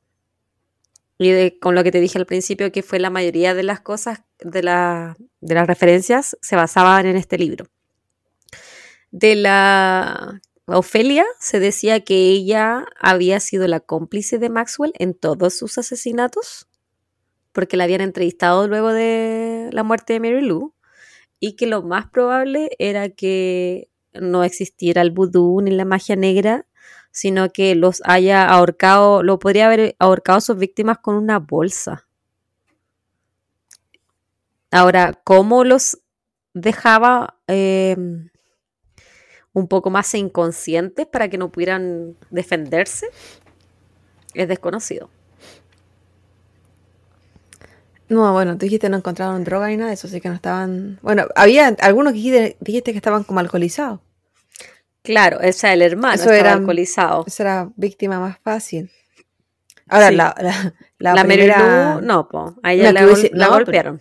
Y con lo que te dije al principio, que fue la mayoría de las cosas, de, la- de las referencias, se basaban en este libro. De la Ofelia se decía que ella había sido la cómplice de Maxwell en todos sus asesinatos, porque la habían entrevistado luego de la muerte de Mary Lou, y que lo más probable era que no existiera el vudú ni la magia negra, sino que los haya ahorcado, lo podría haber ahorcado a sus víctimas con una bolsa. Ahora, ¿cómo los dejaba eh, un poco más inconscientes para que no pudieran defenderse? Es desconocido. No, bueno, tú dijiste no encontraron droga ni nada de eso, así que no estaban. Bueno, había algunos que dijiste, dijiste que estaban como alcoholizados. Claro, o sea, el hermano Eso estaba era- alcoholizado. Esa era víctima más fácil. Ahora, Sí. la, la, la, La, primera. No, po, a ella No, la, hubiese- pero- golpearon.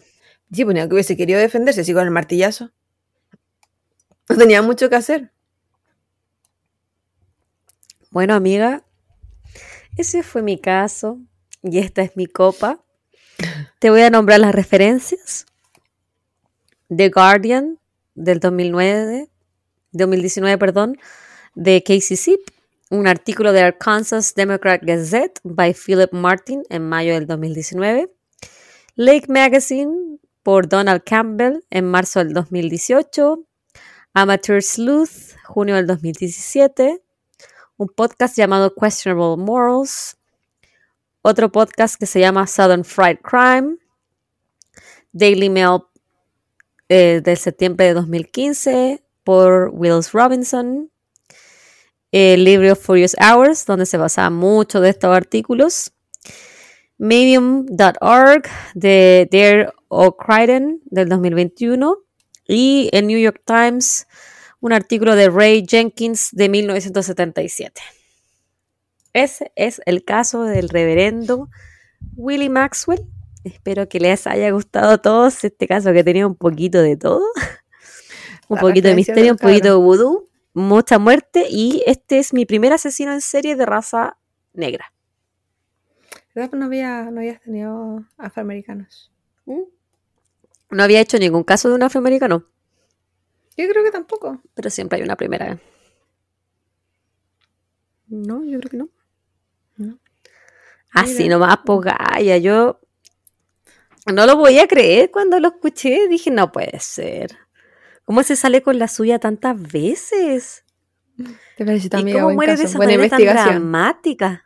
Sí, pues ni aunque hubiese querido defenderse, así con el martillazo. No tenía mucho que hacer. Bueno, amiga, ese fue mi caso y esta es mi copa. Te voy a nombrar las referencias. The Guardian del 2009, 2019, perdón, de Casey Zip, un artículo de Arkansas Democrat Gazette by Philip Martin en mayo del 2019, Lake Magazine por Donald Campbell en marzo del 2018, Amateur Sleuth, junio del 2017, un podcast llamado Questionable Morals, otro podcast que se llama Southern Fried Crime, Daily Mail eh, del septiembre de 2015 por Wills Robinson, el libro Furious Hours, donde se basaba mucho de estos artículos, Medium.org de Dare O'Criden del 2021 y el New York Times un artículo de Ray Jenkins de 1977. Ese es el caso del reverendo Willie Maxwell. Espero que les haya gustado a todos este caso que tenía un poquito de todo. un La poquito de misterio, un poquito de vudú, mucha muerte y este es mi primer asesino en serie de raza negra. No, había, no habías tenido afroamericanos. ¿Mm? No había hecho ningún caso de un afroamericano, Yo creo que tampoco. pero siempre hay una primera. No, yo creo que no. No. Así Mira. nomás, Gaia, yo No lo voy a creer cuando lo escuché. Dije, no puede ser. ¿Cómo se sale con la suya tantas veces? ¿Te parece ¿Y también cómo muere de esa Buena manera tan dramática?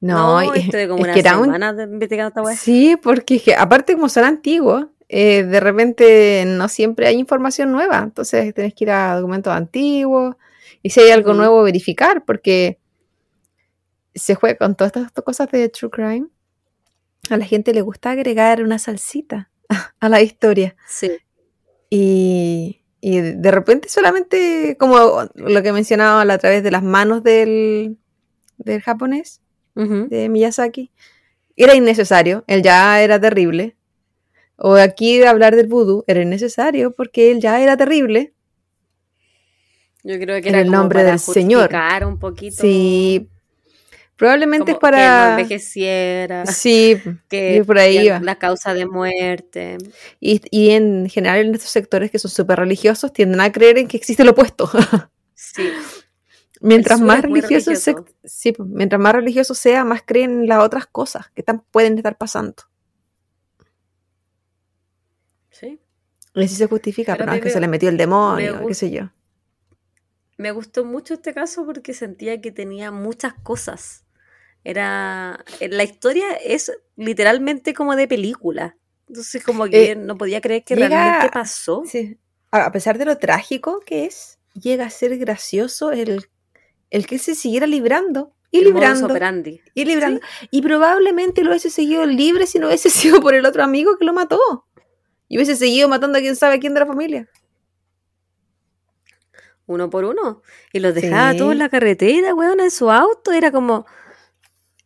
No, y- estuve como es una que era un- semana de- investigando esta weá. Sí, porque es que aparte como son antiguos, eh, de repente no siempre hay información nueva, entonces tenés que ir a documentos antiguos y si hay algo nuevo verificar, porque se juega con todas estas cosas de true crime. A la gente le gusta agregar una salsita a la historia Sí. y, y de repente solamente como lo que mencionaba a través de las manos del, del japonés de Miyazaki era innecesario, él ya era terrible. O aquí hablar del vudú era innecesario porque él ya era terrible. Yo creo que En era el como nombre para del Señor. un poquito. Sí, probablemente es como que no para... envejeciera. Sí, que y por ahí iba. la causa de muerte. Y, y en general en estos sectores que son súper religiosos tienden a creer en que existe lo opuesto. Sí. mientras más religioso, se- religioso. sí, mientras más religioso sea, más creen en las otras cosas que están, pueden estar pasando. sí. Y así se justifica, Pero no, es que me- se le metió el demonio, qué sé yo. Me gustó mucho este caso porque sentía que tenía muchas cosas. Era. eh, La historia es literalmente como de película. Entonces, como que Eh, no podía creer que llega- realmente pasó. Sí. A pesar de lo trágico que es, llega a ser gracioso el, el que se siguiera librando y El librando operandi. y librando. Y probablemente lo hubiese seguido libre si no hubiese sido por el otro amigo que lo mató. Y hubiese seguido matando a quién sabe quién de la familia. Uno por uno. Y los dejaba Sí. todos en la carretera, weón, en su auto. Era como.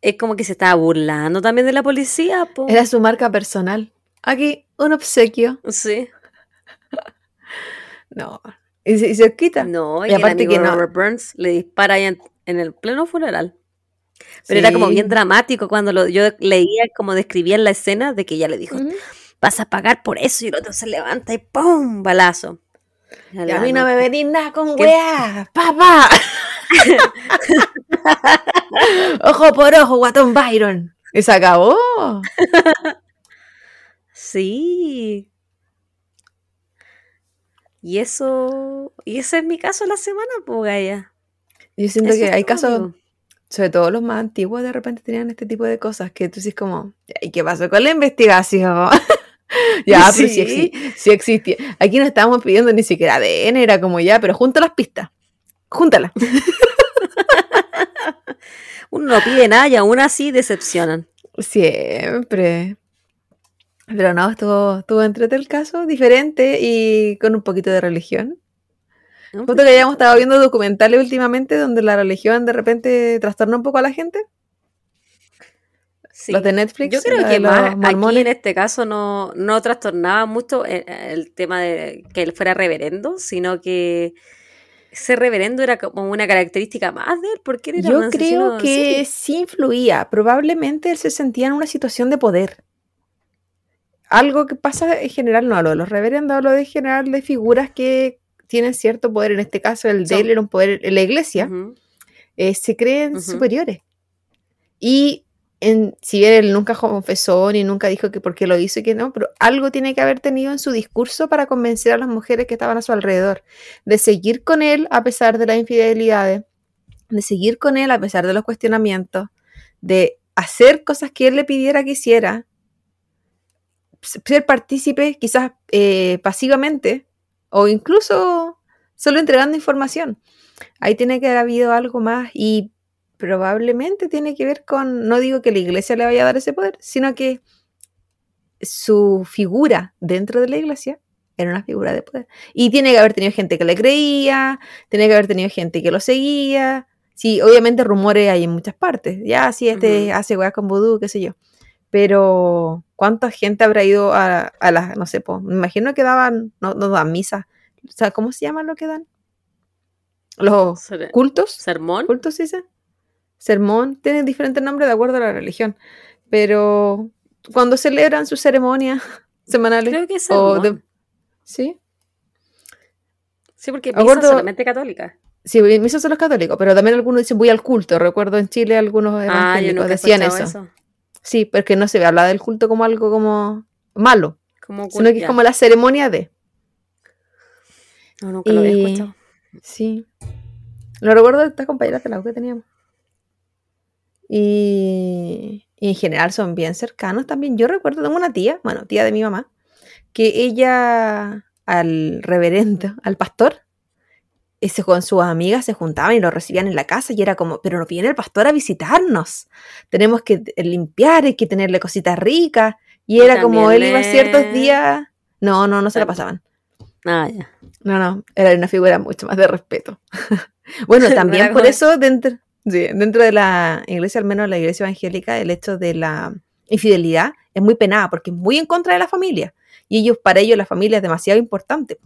Es como que se estaba burlando también de la policía, po. Era su marca personal. Aquí, un obsequio. Sí. No. Y se, y se quita. No, y, Y el aparte amigo que no- Robert Burns le dispara ahí en, en el pleno funeral. Pero era como bien dramático cuando lo, yo leía como describían la escena de que ella le dijo. Vas a pagar por eso y el otro se levanta y ¡pum! balazo. Y a mí no me venís nada con ¿Qué? weá, papá. ojo por ojo, guatón Byron. Y se acabó. Sí. Y eso, y ese es mi caso la semana, Gaia. Yo siento Eso que hay casos, amigo. sobre todo los más antiguos, de repente tenían este tipo de cosas que tú dices como, ¿y qué pasó con la investigación? ya, pero sí, Sí. exi- sí existía. Aquí no estábamos pidiendo ni siquiera ADN, era como ya, pero junta las pistas. Júntalas. Uno no pide nada y aún así decepcionan. Siempre. Pero no, estuvo, estuvo entrete el caso, diferente y con un poquito de religión. Justo que hayamos estado viendo documentales últimamente donde la religión de repente trastorna un poco a la gente. Sí. Los de Netflix. Yo creo que más aquí en este caso no, no trastornaba mucho el, el tema de que él fuera reverendo, sino que ese reverendo era como una característica más de él, porque él era un Yo creo que sí influía. Probablemente él se sentía en una situación de poder. Algo que pasa en general, no hablo de los reverendos, hablo de general de figuras que tienen cierto poder. En este caso, el de él era un poder en la iglesia. Eh, se creen superiores. Y si bien él nunca confesó ni nunca dijo que por qué lo hizo y que no, pero algo tiene que haber tenido en su discurso para convencer a las mujeres que estaban a su alrededor de seguir con él a pesar de las infidelidades, de seguir con él a pesar de los cuestionamientos, de hacer cosas que él le pidiera que hiciera, ser partícipe quizás eh, pasivamente o incluso solo entregando información. Ahí tiene que haber habido algo más y probablemente tiene que ver con, no digo que la iglesia le vaya a dar ese poder, sino que su figura dentro de la iglesia era una figura de poder. Y tiene que haber tenido gente que le creía, tiene que haber tenido gente que lo seguía. Sí, obviamente rumores hay en muchas partes. Ya, sí, este Ujú. hace weas con vudú, qué sé yo. Pero, ¿cuánta gente habrá ido a, a las, no sé, po, me imagino que daban, no, no dan misa. O sea, ¿cómo se llama lo que dan? Los Ser- cultos. ¿Sermón? ¿Cultos dice? Sermón, tiene diferentes nombres de acuerdo a la religión. Pero cuando celebran sus ceremonias semanales. Creo que es o de- ¿Sí? Sí, porque misa acuerdo- solamente católica. Sí, misas son los católicos, pero también algunos dicen voy al culto. Recuerdo en Chile algunos Ah, evangélicos decían eso. eso. Sí, porque no se ve hablar del culto como algo como malo, Como sino que es como la ceremonia de. No, nunca lo había y- escuchado. Sí. Lo recuerdo de estas compañeras de la U que teníamos. Y, y en general son bien cercanos también. Yo recuerdo, tengo una tía, bueno, tía de mi mamá, que ella al reverendo, al pastor, ese con sus amigas se juntaban y lo recibían en la casa y era como, pero no viene el pastor a visitarnos. Tenemos que limpiar, hay que tenerle cositas ricas. Y Y era como él iba ciertos días. No, no, no se la pasaban. Ah, ya. No, no, era una figura mucho más de respeto. bueno, también por eso dentro, sí, dentro de la iglesia, al menos la iglesia evangélica, el hecho de la infidelidad es muy penada porque es muy en contra de la familia. Y ellos, para ellos, la familia es demasiado importante.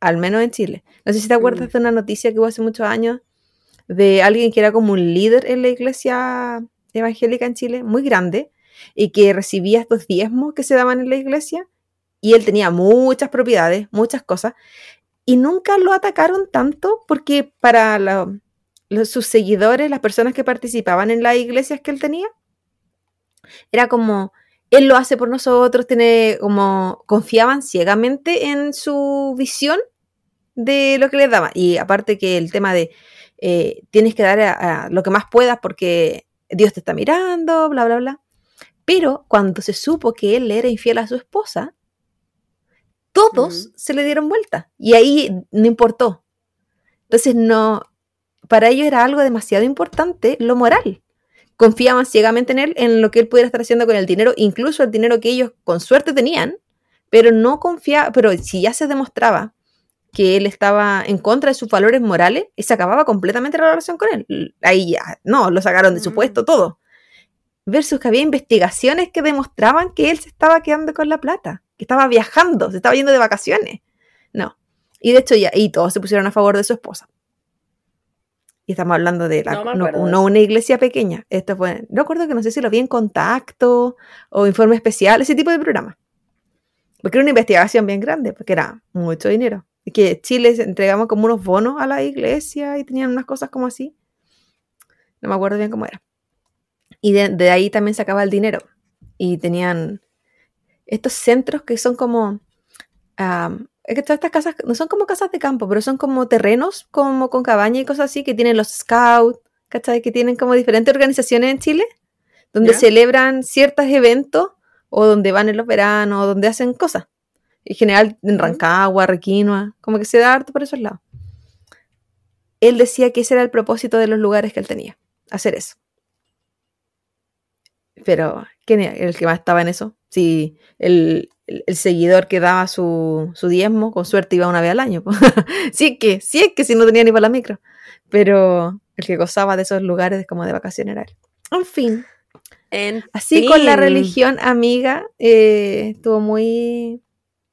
Al menos en Chile. No sé si te acuerdas Mm. de una noticia que hubo hace muchos años de alguien que era como un líder en la iglesia evangélica en Chile, muy grande, y que recibía estos diezmos que se daban en la iglesia, y él tenía muchas propiedades, muchas cosas, y nunca lo atacaron tanto porque para la- los, sus seguidores, las personas que participaban en las iglesias que él tenía, era como, él lo hace por nosotros, tiene como, confiaban ciegamente en su visión de lo que les daba. Y aparte que el tema de, eh, tienes que dar a- a lo que más puedas porque Dios te está mirando, bla, bla, bla. Pero cuando se supo que él era infiel a su esposa, todos se le dieron vuelta. Y ahí no importó. Entonces, no, para ellos era algo demasiado importante lo moral. Confiaban ciegamente en él, en lo que él pudiera estar haciendo con el dinero, incluso el dinero que ellos con suerte tenían, pero no confiaban, pero si ya se demostraba que él estaba en contra de sus valores morales, se acababa completamente la relación con él. Ahí ya, no, lo sacaron de su Mm. puesto, todo. Versus que había investigaciones que demostraban que él se estaba quedando con la plata, que estaba viajando, se estaba yendo de vacaciones. No. Y de hecho ya, y todos se pusieron a favor de su esposa. Y estamos hablando de la, No no, no una iglesia pequeña. Esto fue, no recuerdo que no sé si lo vi en contacto o informe especial, ese tipo de programa. Porque era una investigación bien grande, porque era mucho dinero. Y que Chile entregamos como unos bonos a la iglesia y tenían unas cosas como así. No me acuerdo bien cómo era. Y de, de ahí también sacaba el dinero. Y tenían estos centros que son como... es que todas estas casas no son como casas de campo, pero son como terrenos, como con cabaña y cosas así, que tienen los scouts, ¿cachai? Que tienen como diferentes organizaciones en Chile, donde celebran ciertos eventos o donde van en los veranos, o donde hacen cosas. En general en. Rancagua, Requinoa, como que se da harto por esos lados. Él decía que ese era el propósito de los lugares que él tenía, hacer eso. Pero, ¿quién era el que más estaba en eso? Si el, el- el seguidor que daba su, su diezmo, con suerte iba una vez al año. sí es que, sí es que si no tenía ni para la micro. Pero el que gozaba de esos lugares como de vacaciones era él. En fin, En así con la religión amiga, eh, estuvo muy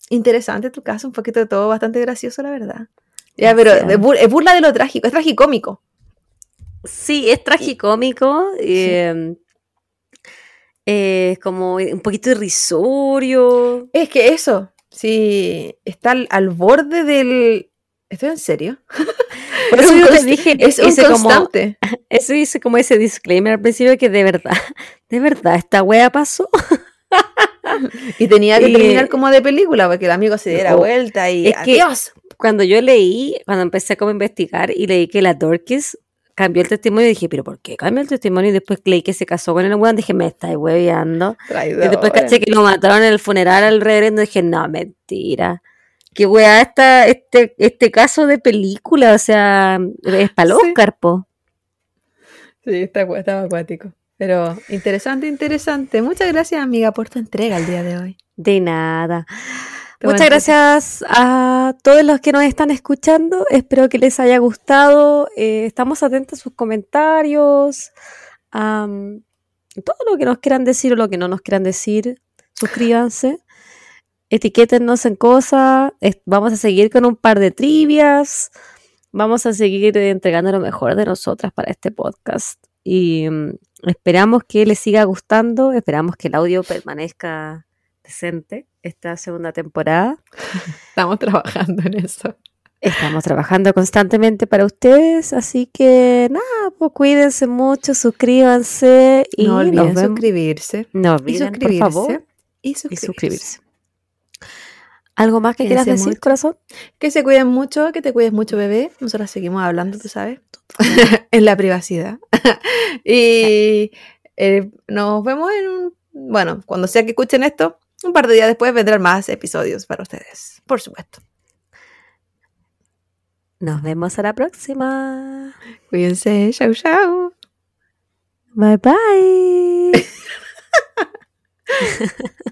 interesante tu caso, un poquito de todo, bastante gracioso, la verdad. Ya, pero es bur- es burla de lo trágico, es tragicómico. Sí, es tragicómico. eh, Es como un poquito irrisorio. Es que eso, sí, está al, al borde del... ¿Estoy en serio? Por Es eso yo te dije, es un hice como, constante. eso hice como ese disclaimer al principio que de verdad, de verdad, esta wea pasó. Y tenía que Y- terminar como de película, porque el amigo se diera Oh, vuelta y es que- ¡adiós! Cuando yo leí, cuando empecé como a investigar y leí que la Dorcas cambió el testimonio, dije, pero ¿por qué cambió el testimonio? Y después leí que se casó con el weón, dije, me estáis hueveando. Y después caché que lo mataron en el funeral al reverendo. Dije, no, mentira. Qué weá está este, este caso de película. O sea, es para Sí. Oscar, po. Sí, está, estaba acuático. Pero interesante, interesante. Muchas gracias, amiga, por tu entrega el día de hoy. De nada. Muchas gracias a todos los que nos están escuchando. Espero que les haya gustado. Eh, estamos atentos a sus comentarios, a mm, todo lo que nos quieran decir o lo que no nos quieran decir. Suscríbanse, etiquétennos en cosas. Vamos a seguir con un par de trivias. Vamos a seguir entregando lo mejor de nosotras para este podcast. Y mm, esperamos que les siga gustando. Esperamos que el audio permanezca decente esta segunda temporada. Estamos trabajando en eso. Estamos trabajando constantemente para ustedes, así que nada, pues cuídense mucho, suscríbanse y no nos olviden vemos- suscribirse. No Y olviden, por suscribirse. favor, Y y suscribirse. ¿Algo más que quieras decir, mucho. corazón? Que se cuiden mucho, que te cuides mucho, bebé. Nosotros seguimos hablando, tú sabes, en la privacidad. y eh, nos vemos en un. Bueno, cuando sea que escuchen esto, un par de días después vendrán más episodios para ustedes, por supuesto. Nos vemos a la próxima. Cuídense, chau, chau. Bye bye.